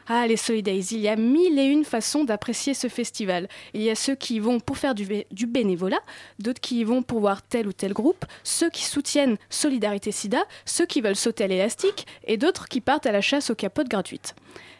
Ah, les Solidays, il y a mille et une façons d'apprécier ce festival. Il y a ceux qui y vont pour faire du, bé- du bénévolat, d'autres qui y vont pour voir tel ou tel groupe, ceux qui soutiennent Solidarité Sida, ceux qui veulent sauter à l'élastique, et d'autres qui partent à la chasse aux capotes gratuites.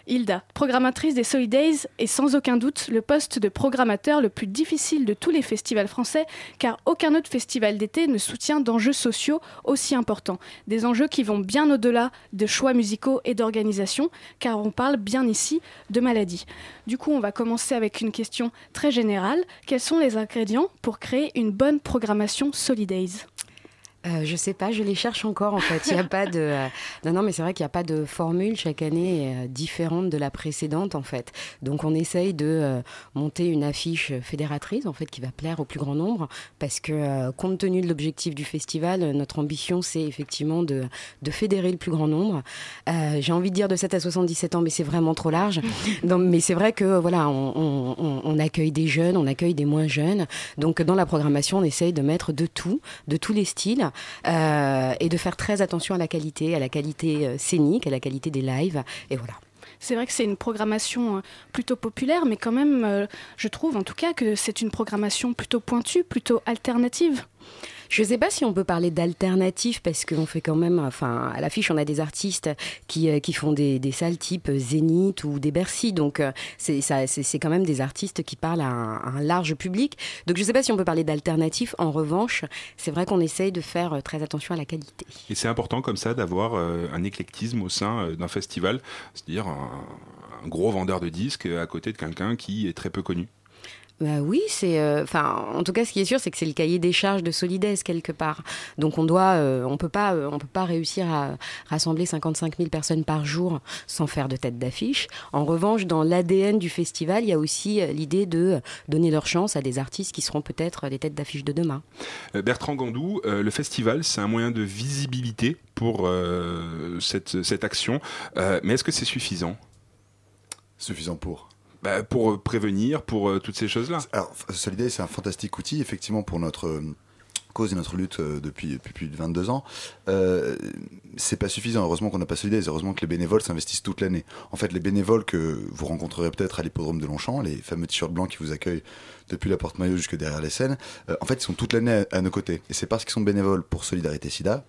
Hilda, programmatrice des Solidays, est sans aucun doute le poste de programmateur le plus difficile de tous les festivals français, car aucun autre festival d'été ne soutient d'enjeux sociaux aussi importants. Des enjeux qui vont bien au-delà de choix musicaux et d'organisation, car on parle bien ici de maladie. Du coup, on va commencer avec une question très générale. Quels sont les ingrédients pour créer une bonne programmation Solidays Euh, je sais pas, je les cherche encore en fait. Il y a pas de. euh, Non, non, mais c'est vrai qu'il n'y a pas de formule. Chaque année est euh, différente de la précédente en fait. Donc on essaye de euh, monter une affiche fédératrice en fait qui va plaire au plus grand nombre parce que compte tenu de l'objectif du festival, notre ambition c'est effectivement de, de fédérer le plus grand nombre. Euh, J'ai envie de dire de 7 à 77 ans, mais c'est vraiment trop large. Non, mais c'est vrai que voilà, on- on- on accueille des jeunes, on accueille des moins jeunes. Donc dans la programmation, on essaye de mettre de tout, de tous les styles, euh, et de faire très attention à la qualité, à la qualité euh, scénique, à la qualité des lives. Et voilà. C'est vrai que c'est une programmation euh, plutôt populaire, mais quand même, je trouve en tout cas que c'est une programmation plutôt pointue, plutôt alternative. Je ne sais pas si on peut parler d'alternative parce qu'on fait quand même, enfin, à l'affiche, on a des artistes qui, euh, qui font des, des salles type Zénith ou des Bercy. Donc, euh, c'est quand même des artistes qui parlent à un, large public. Donc, je ne sais pas si on peut parler d'alternative. En revanche, c'est vrai qu'on essaye de faire euh, très attention à la qualité. Et c'est important comme ça d'avoir un éclectisme au sein d'un festival, c'est-à-dire un gros vendeur de disques à côté de quelqu'un qui est très peu connu. Bah oui, c'est, euh, enfin, en tout cas, ce qui est sûr, c'est que c'est le cahier des charges de Solidaise quelque part. Donc on doit, euh, on peut pas, euh, on peut pas réussir à rassembler 55 000 personnes par jour sans faire de tête d'affiche. En revanche, dans l'ADN du festival, il y a aussi euh, l'idée de donner leur chance à des artistes qui seront peut-être les têtes d'affiche de demain. Euh, Bertrand Gandou, euh, le festival, c'est un moyen de visibilité pour euh, cette, cette action, Euh, mais est-ce que c'est suffisant? Suffisant pour Bah, Pour euh, prévenir, pour euh, toutes ces choses-là Alors, Solidaire, c'est un fantastique outil, effectivement, pour notre euh, cause et notre lutte depuis, plus de 22 ans. C'est pas suffisant. Heureusement qu'on n'a pas Solidaire. Heureusement que les bénévoles s'investissent toute l'année. En fait, les bénévoles que vous rencontrerez peut-être à l'hippodrome de Longchamp, les fameux t-shirts blancs qui vous accueillent depuis la porte maillot jusque derrière les scènes, en fait, ils sont toute l'année à nos côtés. Et c'est parce qu'ils sont bénévoles pour Solidarité SIDA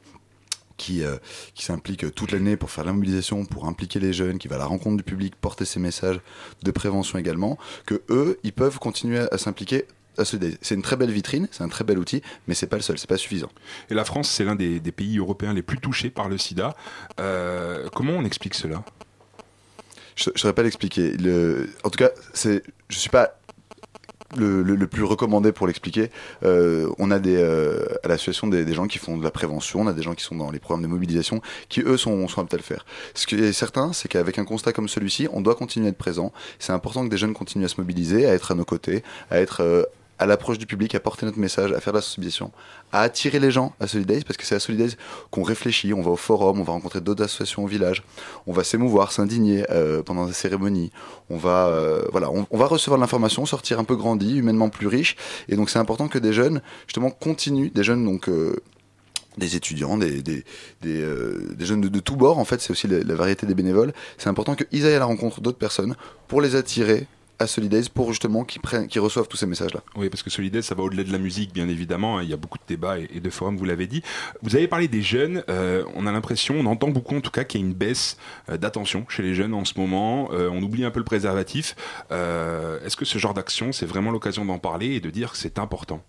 qui, euh, qui s'implique toute l'année pour faire la mobilisation, pour impliquer les jeunes, qui va à la rencontre du public, porter ces messages de prévention également, que eux, ils peuvent continuer à, à s'impliquer. C'est une très belle vitrine, c'est un très bel outil, mais c'est pas le seul, c'est pas suffisant. Et la France, c'est l'un des, des pays européens les plus touchés par le sida. Euh, comment on explique cela? Je ne saurais pas l'expliquer. Le... En tout cas, je suis pas le, plus recommandé pour l'expliquer. Euh, on a des, euh, à l'association des, des gens qui font de la prévention, on a des gens qui sont dans les programmes de mobilisation, qui eux sont, sont aptes à le faire. Ce qui est certain, c'est qu'avec un constat comme celui-ci, on doit continuer à être présent. C'est important que des jeunes continuent à se mobiliser, à être à nos côtés, à être euh, à l'approche du public, à porter notre message, à faire de la sensibilisation, à attirer les gens à Solidaise, parce que c'est à Solidaise qu'on réfléchit, on va au forum, on va rencontrer d'autres associations au village, on va s'émouvoir, s'indigner euh, pendant des cérémonies, on va, euh, voilà, on, va recevoir de l'information, sortir un peu grandi, humainement plus riche, et donc c'est important que des jeunes, justement, continuent, des jeunes donc... euh, des étudiants, des, des, des, jeunes de, de tous bords, en fait, c'est aussi la, la variété des bénévoles. C'est important qu'ils aillent à la rencontre d'autres personnes pour les attirer à Solidaise, pour justement qu'ils reçoivent tous ces messages-là. Oui, parce que Solidaire, ça va au-delà de la musique, bien évidemment. hein. Il y a beaucoup de débats et, de forums, vous l'avez dit. Vous avez parlé des jeunes. euh, on a l'impression, on entend beaucoup en tout cas, qu'il y a une baisse euh, d'attention chez les jeunes en ce moment. Euh, on oublie un peu le préservatif. Est-ce que ce genre d'action, c'est vraiment l'occasion d'en parler et de dire que c'est important?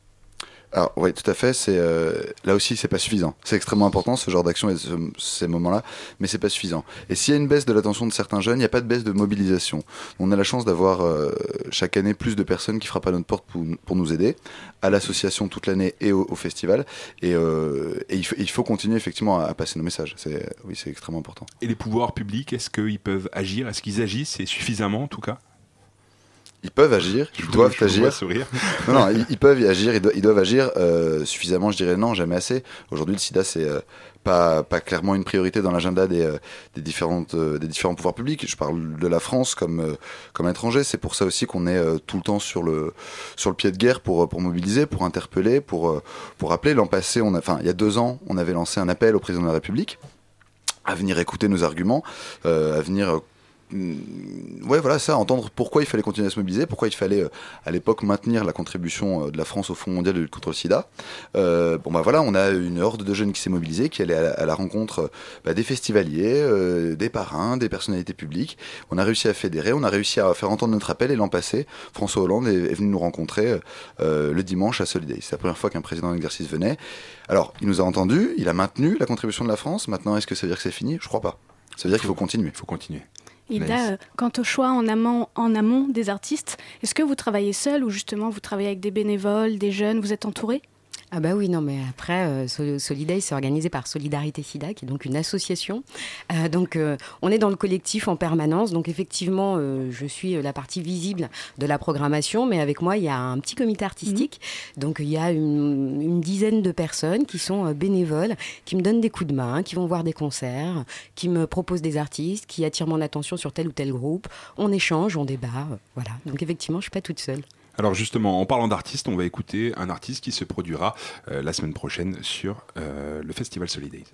Alors oui, tout à fait. C'est euh, là aussi, c'est pas suffisant. C'est extrêmement important ce genre d'action et ce- ces moments-là, mais c'est pas suffisant. Et s'il y a une baisse de l'attention de certains jeunes, il n'y a pas de baisse de mobilisation. On a la chance d'avoir euh, chaque année plus de personnes qui frappent à notre porte pour, nous aider, à l'association toute l'année et au, festival. Et, euh, il, faut, continuer effectivement à, passer nos messages. C'est oui, c'est extrêmement important. Et les pouvoirs publics, est-ce qu'ils peuvent agir? Est-ce qu'ils agissent? Suffisamment, en tout cas? Ils peuvent agir, ils doivent vous agir. sourire. non, non, ils, ils peuvent y agir, ils, do- ils doivent agir euh, suffisamment, je dirais non, jamais assez. Aujourd'hui, le sida, c'est euh, pas, pas clairement une priorité dans l'agenda des, euh, des, différentes, euh, des différents pouvoirs publics. Je parle de la France comme, comme étranger. C'est pour ça aussi qu'on est tout le temps sur le, sur le pied de guerre pour, pour mobiliser, pour interpeller, pour, pour rappeler. L'an passé, on a, enfin, il y a deux ans, on avait lancé un appel au président de la République à venir écouter nos arguments, à venir ouais voilà ça entendre pourquoi il fallait continuer à se mobiliser pourquoi il fallait euh, à l'époque maintenir la contribution euh, de la France au Fonds mondial de lutte contre le sida. Euh, bon bah voilà on a une horde de jeunes qui s'est mobilisée qui allait à la, rencontre euh, bah, des festivaliers des parrains des personnalités publiques. On a réussi à fédérer on a réussi à faire entendre notre appel et l'an passé François Hollande est, venu nous rencontrer le dimanche à Solidaire c'est la première fois qu'un président d'exercice venait. Alors il nous a entendus il a maintenu la contribution de la France. Maintenant est-ce que ça veut dire que c'est fini? Je crois pas. Ça veut dire qu'il faut continuer. Il faut continuer Ida, euh, quant au choix en amont, en amont des artistes, est-ce que vous travaillez seul ou justement vous travaillez avec des bénévoles, des jeunes, vous êtes entouré? Ah bah oui, non, mais après, euh, c'est organisé par Solidarité SIDA, qui est donc une association. Euh, donc, euh, on est dans le collectif en permanence. Donc, effectivement, euh, je suis la partie visible de la programmation, mais avec moi, il y a un petit comité artistique. Donc, il y a une, une dizaine de personnes qui sont bénévoles, qui me donnent des coups de main, qui vont voir des concerts, qui me proposent des artistes, qui attirent mon attention sur tel ou tel groupe. On échange, on débat. voilà. Donc, effectivement, je suis pas toute seule. Alors justement, en parlant d'artistes, on va écouter un artiste qui se produira euh, la semaine prochaine sur euh, le festival Solidays.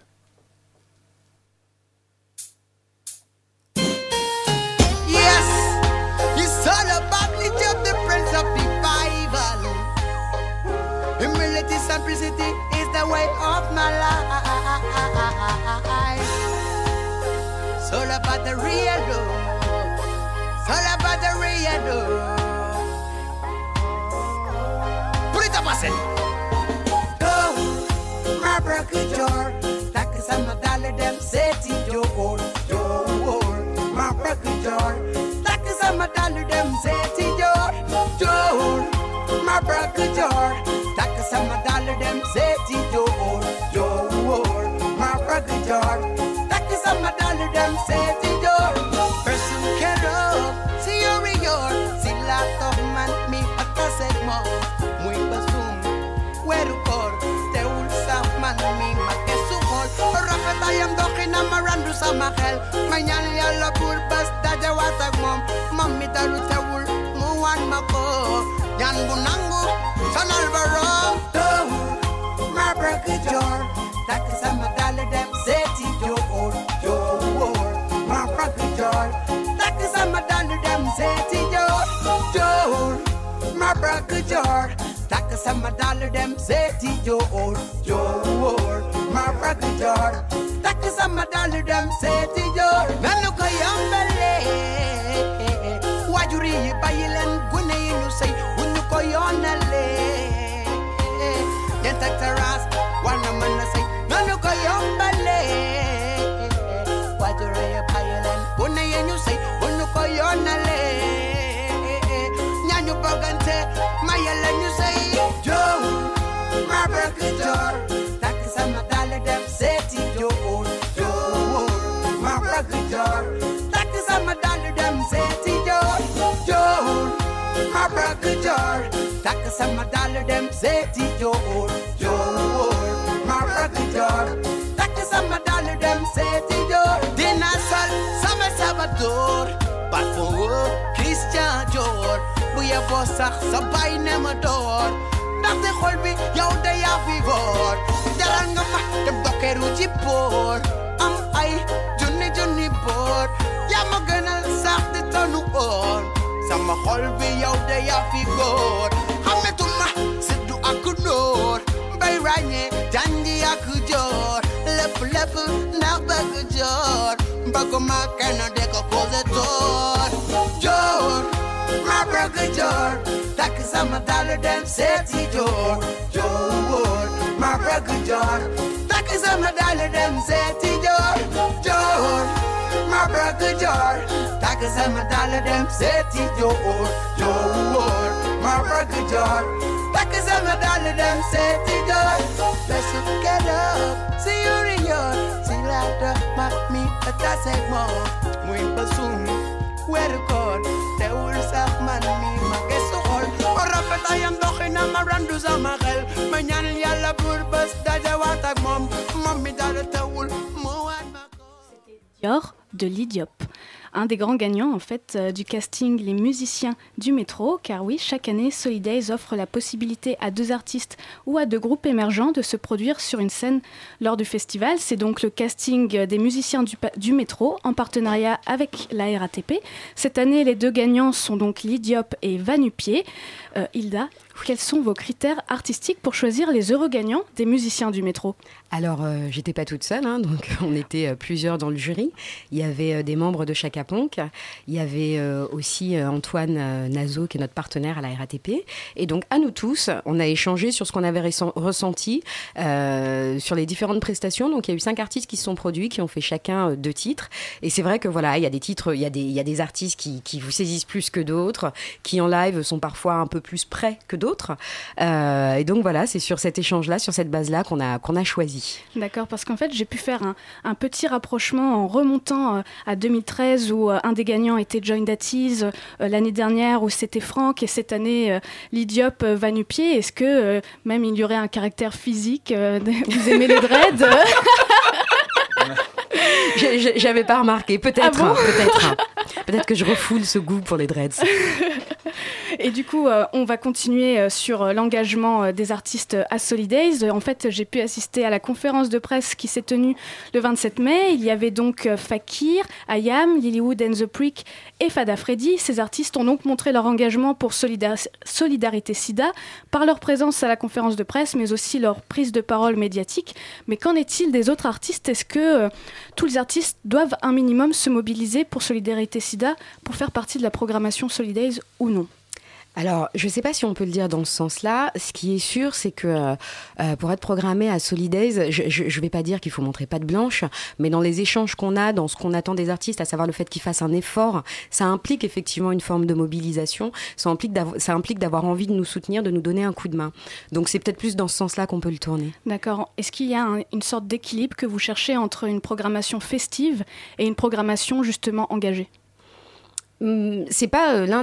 listen. Go, my broken jar, like some of dollar them city door, door, my broken jar, like some of dollar them city door, door, my broken jar, like some of dollar them city door, door, my broken jar, like some of dollar them city. na marandu sa mahel Manyan yalo bul bas daja watag mom. Mami taru tawul muwan mako Yan bunangu San Alvaro. Tohu Mabra kujor Tak sa dale dem seti jo or jo or Mabra kujor Tak sa dale dem seti jo jo or Mabra kujor Tak sa dale dem zeti jo or jo or Mabra kujor this is my dollar, them say to you. Manu koyombele. Wajuri bayilen gune inu say. Unu koyonale. Yentak taras. Wana mana say. Manu koyombele. Wajuri bayilen gune inu say. Unu koyonale. Nyanyu bagante. Mayelen you say. Joe. Joe. setting door, door. My brother door. Taka sama dollar them setting door, door. My brother door. Taka sama dollar them setting door. Dinner sal sama sabador. Parfum Christian door. Buya bosak sabay na mador. Dati kolbi yaw daya vivor. Dalan nga pa dem dokeru jipor. Am ay. Junibor Ya magagal sa dito noon. Sa mahol biyaw daya figot Kami tuma sedu aku nur Bayranye janji aku jor Lepu-lepu na bagu jor Bago makana deko koze tor Jor, ma bagu jor Tak sama dollar dem seti jor Jor, ma bagu jor Tak sama dollar dem seti jor own. My brother Jar, takasama dollar them set it your own, your own. My brother Jar, takasama dollar them set it your. Let's get up, see you in your. See later, mak mi atase mo. Muy pasum, where God, the words of man mi magesukol. Orapet ayam dohin amarandu zamagel. Manyan yalla burbas dajawatak mom, mommy dala tawul. De l'Idiop. Un des grands gagnants en fait euh, du casting Les musiciens du métro, car oui, chaque année, Solidays offre la possibilité à deux artistes ou à deux groupes émergents de se produire sur une scène lors du festival. C'est donc le casting des musiciens du métro en partenariat avec la RATP. Cette année, les deux gagnants sont donc l'Idiop et Vanupier. Euh, Hilda, quels sont vos critères artistiques pour choisir les heureux gagnants des musiciens du métro? Alors, euh, j'étais pas toute seule, hein, donc on était euh, plusieurs dans le jury. Il y avait euh, des membres de Chaka Ponk, il y avait aussi Antoine Nazo, qui est notre partenaire à la RATP. Et donc, à nous tous, on a échangé sur ce qu'on avait ressen- ressenti sur les différentes prestations. Donc, il y a eu cinq artistes qui se sont produits, qui ont fait chacun deux titres. Et c'est vrai que voilà, il y a des titres, il y a des, il y a des artistes qui, qui vous saisissent plus que d'autres, qui en live sont parfois un peu plus près que d'autres. Euh, et donc voilà, c'est sur cet échange-là, sur cette base-là qu'on a, qu'on a choisi. D'accord, parce qu'en fait, j'ai pu faire un, un petit rapprochement en remontant euh, à 2013 où euh, un des gagnants était Join That Is, euh, l'année dernière où c'était Franck et cette année l'Idiop Vanupier. Est-ce que même il y aurait un caractère physique Vous aimez les dreads? J'avais pas remarqué, peut-être, Ah bon? hein, peut-être. hein. Peut-être que je refoule ce goût pour les dreads. Et du coup, euh, on va continuer euh, sur euh, l'engagement des artistes à Solidays. En fait, j'ai pu assister à la conférence de presse qui s'est tenue le 27 mai. Il y avait donc Fakir, Ayam, Lilywood and the Prick et Fada Freddy. Ces artistes ont donc montré leur engagement pour Solidar- Solidarité SIDA par leur présence à la conférence de presse, mais aussi leur prise de parole médiatique. Mais qu'en est-il des autres artistes? Est-ce que tous les artistes doivent un minimum se mobiliser pour Solidarité SIDA pour faire partie de la programmation Solidays ou non? Alors, je ne sais pas si on peut le dire dans ce sens-là. Ce qui est sûr, c'est que euh, euh, pour être programmé à Solidays, je ne vais pas dire qu'il faut montrer pas de blanche, mais dans les échanges qu'on a, dans ce qu'on attend des artistes, à savoir le fait qu'ils fassent un effort, ça implique effectivement une forme de mobilisation. Ça implique d'avoir envie de nous soutenir, de nous donner un coup de main. Donc, c'est peut-être plus dans ce sens-là qu'on peut le tourner. D'accord. Est-ce qu'il y a un- une sorte d'équilibre que vous cherchez entre une programmation festive et une programmation justement engagée? C'est pas euh, l'un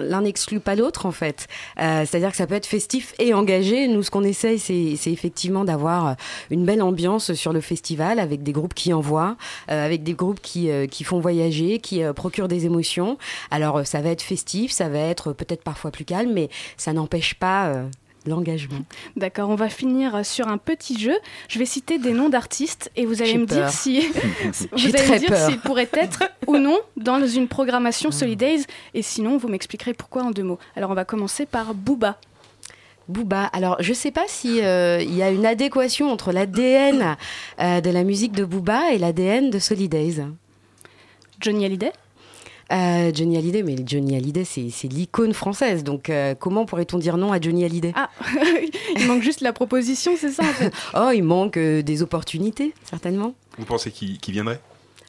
l'un n'exclut pas l'autre en fait. Euh, C'est-à-dire que ça peut être festif et engagé. Nous, ce qu'on essaye, c'est effectivement d'avoir euh, une belle ambiance sur le festival avec des groupes qui envoient, avec des groupes qui, qui font voyager, qui procurent des émotions. Alors ça va être festif, ça va être peut-être parfois plus calme, mais ça n'empêche pas l'engagement. D'accord, on va finir sur un petit jeu. Je vais citer des noms d'artistes et vous allez me dire si vous allez me dire s'ils pourraient être ou non dans une programmation Solidays et sinon vous m'expliquerez pourquoi en deux mots. Alors on va commencer par Booba. Booba. Alors, je sais pas si euh, y a une adéquation entre l'ADN euh, de la musique de Booba et l'ADN de Solidays. Johnny Hallyday? Euh, Johnny Hallyday, mais Johnny Hallyday, c'est c'est l'icône française. Donc, euh, comment pourrait-on dire non à Johnny Hallyday? Ah, il manque juste la proposition, c'est ça en fait? Oh, il manque euh, des opportunités, certainement. Vous pensez qui, qui viendrait?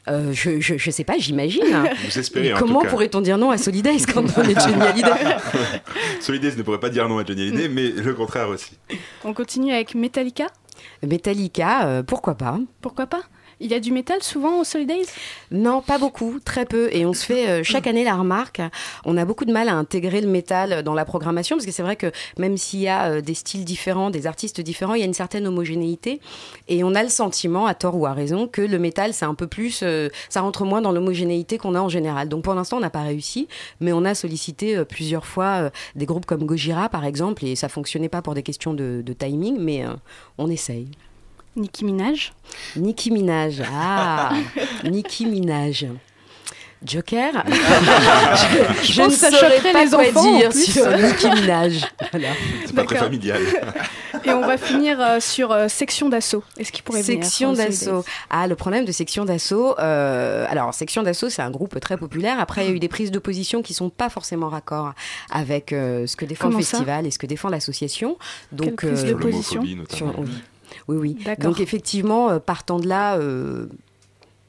Euh, je, je, je sais pas, j'imagine. Vous espérez, Mais Comment tout cas. pourrait-on dire non à Solidays quand on est Johnny Hallyday? Solidays ne pourrait pas dire non à Johnny Hallyday, mais le contraire aussi. On continue avec Metallica? Metallica, euh, pourquoi pas? Pourquoi pas? Il y a du métal souvent au Solidays Non, pas beaucoup, très peu. Et on se fait euh, chaque année la remarque. On a beaucoup de mal à intégrer le métal dans la programmation parce que c'est vrai que même s'il y a euh, des styles différents, des artistes différents, il y a une certaine homogénéité. Et on a le sentiment, à tort ou à raison, que le métal, c'est un peu plus. euh, ça rentre moins dans l'homogénéité qu'on a en général. Donc pour l'instant, on n'a pas réussi, mais on a sollicité plusieurs fois des groupes comme Gojira, par exemple, et ça fonctionnait pas pour des questions de, de timing, mais on essaye. Nicki Minaj. Nicki Minaj. Ah, Nicki Minaj. Joker. je Je je ne pense que ça saurais choquerait pas les quoi enfants, en dire plus. sur Nicki Minaj. Voilà. C'est pas très familial. Et on va finir euh, sur euh, Section d'Assaut. Est-ce qu'il pourrait venir Section d'assaut. Ah, le problème de Section d'assaut. euh, alors, Section d'assaut, c'est un groupe très populaire. Après, il y a eu des prises de position qui sont pas forcément raccord avec euh, ce que défend Comment le festival et ce que défend l'association. Donc, prise de position sur- oui. Oui, oui. D'accord. Donc, effectivement, euh, partant de là, euh,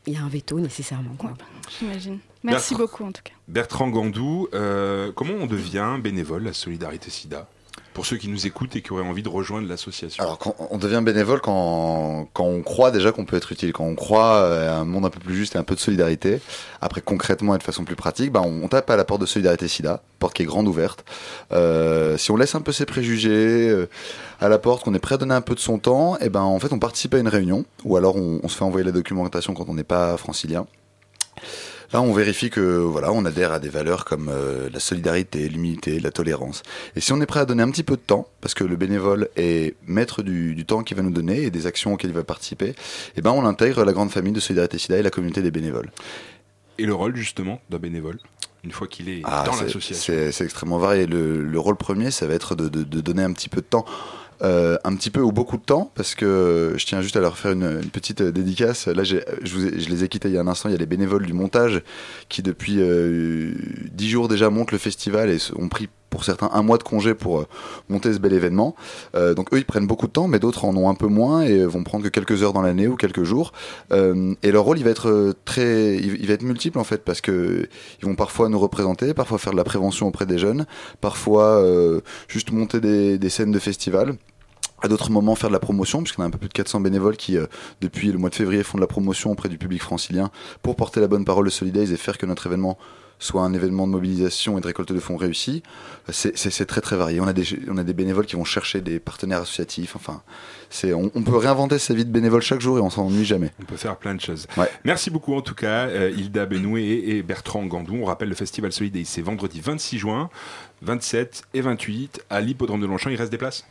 il y a un veto nécessairement. Quoi. J'imagine. Merci Bertrand- beaucoup en tout cas. Bertrand Gandou, euh, comment on devient bénévole à Solidarité SIDA? Pour ceux qui nous écoutent et qui auraient envie de rejoindre l'association. Alors, quand on devient bénévole quand, on croit déjà qu'on peut être utile, quand on croit euh, à un monde un peu plus juste et un peu de solidarité. Après, concrètement et de façon plus pratique, bah, on, tape à la porte de Solidarité SIDA, porte qui est grande ouverte. Euh, si on laisse un peu ses préjugés euh, à la porte, qu'on est prêt à donner un peu de son temps, et ben en fait, on participe à une réunion, ou alors on, on se fait envoyer la documentation quand on n'est pas francilien. Là, on vérifie que voilà, on adhère à des valeurs comme euh, la solidarité, l'humilité, la tolérance. Et si on est prêt à donner un petit peu de temps, parce que le bénévole est maître du, du temps qu'il va nous donner et des actions auxquelles il va participer, eh ben on intègre la grande famille de Solidarité SIDA et la communauté des bénévoles. Et le rôle justement d'un bénévole, une fois qu'il est Ah, dans l'association? C'est c'est extrêmement varié. Le, le rôle premier, ça va être de, de- de donner un petit peu de temps. Euh, un petit peu ou beaucoup de temps, parce que je tiens juste à leur faire une, petite euh, dédicace. Là, je, vous les ai quittés il y a un instant. Il y a les bénévoles du montage qui, depuis euh, dix jours déjà, montent le festival et ont pris pour certains un mois de congé pour monter ce bel événement. Donc eux, ils prennent beaucoup de temps, mais d'autres en ont un peu moins et vont prendre que quelques heures dans l'année ou quelques jours. Et leur rôle, il va être très, il, va être multiple en fait, parce que ils vont parfois nous représenter, parfois faire de la prévention auprès des jeunes, parfois juste monter des scènes de festival. À d'autres moments faire de la promotion, puisqu'on a un peu plus de 400 bénévoles qui, euh, depuis le mois de février, font de la promotion auprès du public francilien pour porter la bonne parole de Solidays et faire que notre événement soit un événement de mobilisation et de récolte de fonds réussi. C'est très très varié. On a, des, on a des bénévoles qui vont chercher des partenaires associatifs. Enfin, on, on peut réinventer sa vie de bénévole chaque jour et on s'ennuie jamais. On peut faire plein de choses. Ouais. Merci beaucoup en tout cas, euh, Hilda Benoué et, et Bertrand Gandou. On rappelle le Festival Solidays, c'est vendredi 26 juin, 27 et 28 à l'hippodrome de Longchamp. Il reste des places?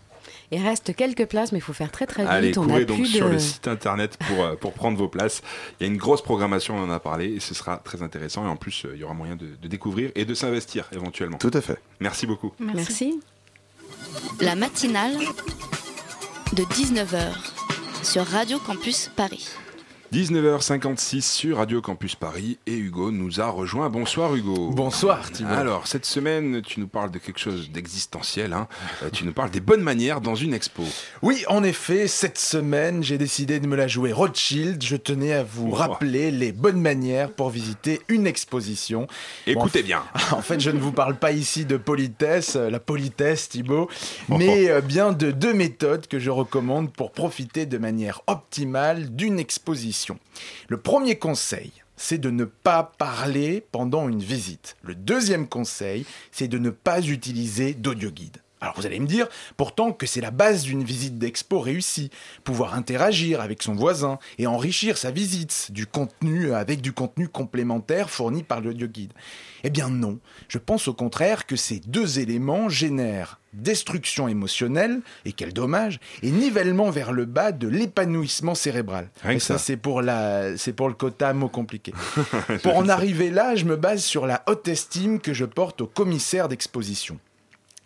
Il reste quelques places, mais il faut faire très très vite. Allez, on a courez donc plus sur de... le site internet pour, euh, pour prendre vos places. Il y a une grosse programmation, on en a parlé, et ce sera très intéressant. Et en plus, euh, il y aura moyen de, de découvrir et de s'investir éventuellement. Tout à fait. Merci beaucoup. Merci. La matinale de 19h sur Radio Campus Paris. 19h56 sur Radio Campus Paris et Hugo nous a rejoint. Bonsoir Hugo. Bonsoir Thibaut. Alors cette semaine tu nous parles de quelque chose d'existentiel. hein. Euh, tu nous parles des bonnes manières dans une expo. Oui, en effet, cette semaine, j'ai décidé de me la jouer Rothschild. Je tenais à vous Oh. rappeler les bonnes manières pour visiter une exposition. Écoutez Bon, bien. En fait, je ne vous parle pas ici de politesse, euh, la politesse, Thibaut, Oh. mais euh, bien de deux méthodes que je recommande pour profiter de manière optimale d'une exposition. Le premier conseil, c'est de ne pas parler pendant une visite. Le deuxième conseil, c'est de ne pas utiliser d'audioguide. Alors vous allez me dire, pourtant que c'est la base d'une visite d'expo réussie, pouvoir interagir avec son voisin et enrichir sa visite du contenu avec du contenu complémentaire fourni par l'audioguide. Eh bien non, je pense au contraire que ces deux éléments génèrent destruction émotionnelle, et quel dommage, et nivellement vers le bas de l'épanouissement cérébral. Rien Et que ça, ça. c'est pour, la, c'est pour le quota mot compliqué. pour en arriver là, je me base sur la haute estime que je porte aux commissaires d'exposition.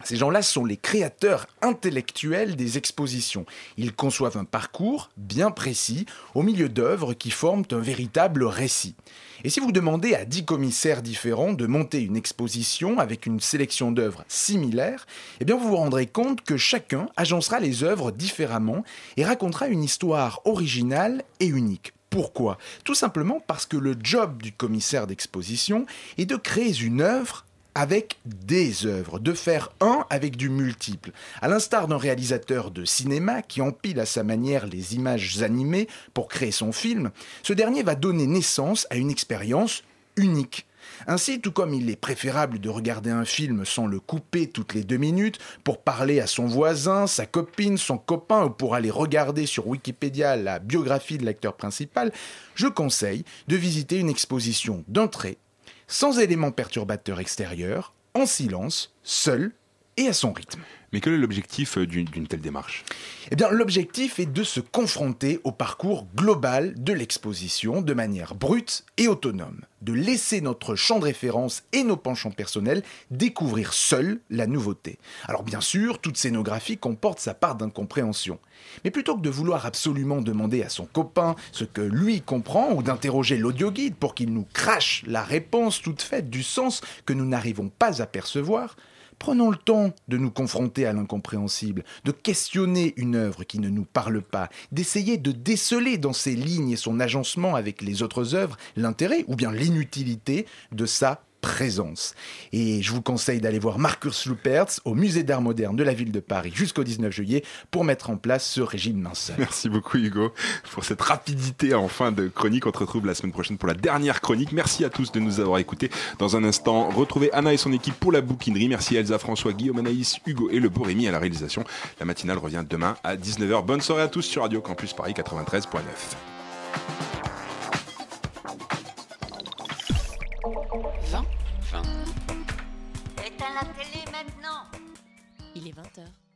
Ces gens-là sont les créateurs intellectuels des expositions. Ils conçoivent un parcours bien précis au milieu d'œuvres qui forment un véritable récit. Et si vous demandez à dix commissaires différents de monter une exposition avec une sélection d'œuvres similaires, eh bien vous vous rendrez compte que chacun agencera les œuvres différemment et racontera une histoire originale et unique. Pourquoi? Tout simplement parce que le job du commissaire d'exposition est de créer une œuvre avec des œuvres, de faire un avec du multiple. À l'instar d'un réalisateur de cinéma qui empile à sa manière les images animées pour créer son film, ce dernier va donner naissance à une expérience unique. Ainsi, tout comme il est préférable de regarder un film sans le couper toutes les deux minutes pour parler à son voisin, sa copine, son copain ou pour aller regarder sur Wikipédia la biographie de l'acteur principal, je conseille de visiter une exposition d'entrée sans éléments perturbateurs extérieurs, en silence, seul et à son rythme. Mais quel est l'objectif euh, d'une d'une telle démarche? Eh bien, l'objectif est de se confronter au parcours global de l'exposition de manière brute et autonome, de laisser notre champ de référence et nos penchants personnels découvrir seuls la nouveauté. Alors bien sûr, toute scénographie comporte sa part d'incompréhension. Mais plutôt que de vouloir absolument demander à son copain ce que lui comprend ou d'interroger l'audioguide pour qu'il nous crache la réponse toute faite du sens que nous n'arrivons pas à percevoir, Prenons le temps de nous confronter à l'incompréhensible, de questionner une œuvre qui ne nous parle pas, d'essayer de déceler dans ses lignes et son agencement avec les autres œuvres l'intérêt ou bien l'inutilité de sa présence. Et je vous conseille d'aller voir Marcus Lupertz au Musée d'Art Moderne de la ville de Paris jusqu'au 19 juillet pour mettre en place ce régime minceur. Merci beaucoup Hugo pour cette rapidité en fin de chronique. On te retrouve la semaine prochaine pour la dernière chronique. Merci à tous de nous avoir écoutés. Dans un instant, retrouvez Anna et son équipe pour la bouquinerie. Merci Elsa, François, Guillaume, Anaïs, Hugo et le beau Rémi à la réalisation. La matinale revient demain à 19h. Bonne soirée à tous sur Radio Campus Paris 93.9. 20 Éteins la télé maintenant Il est 20h.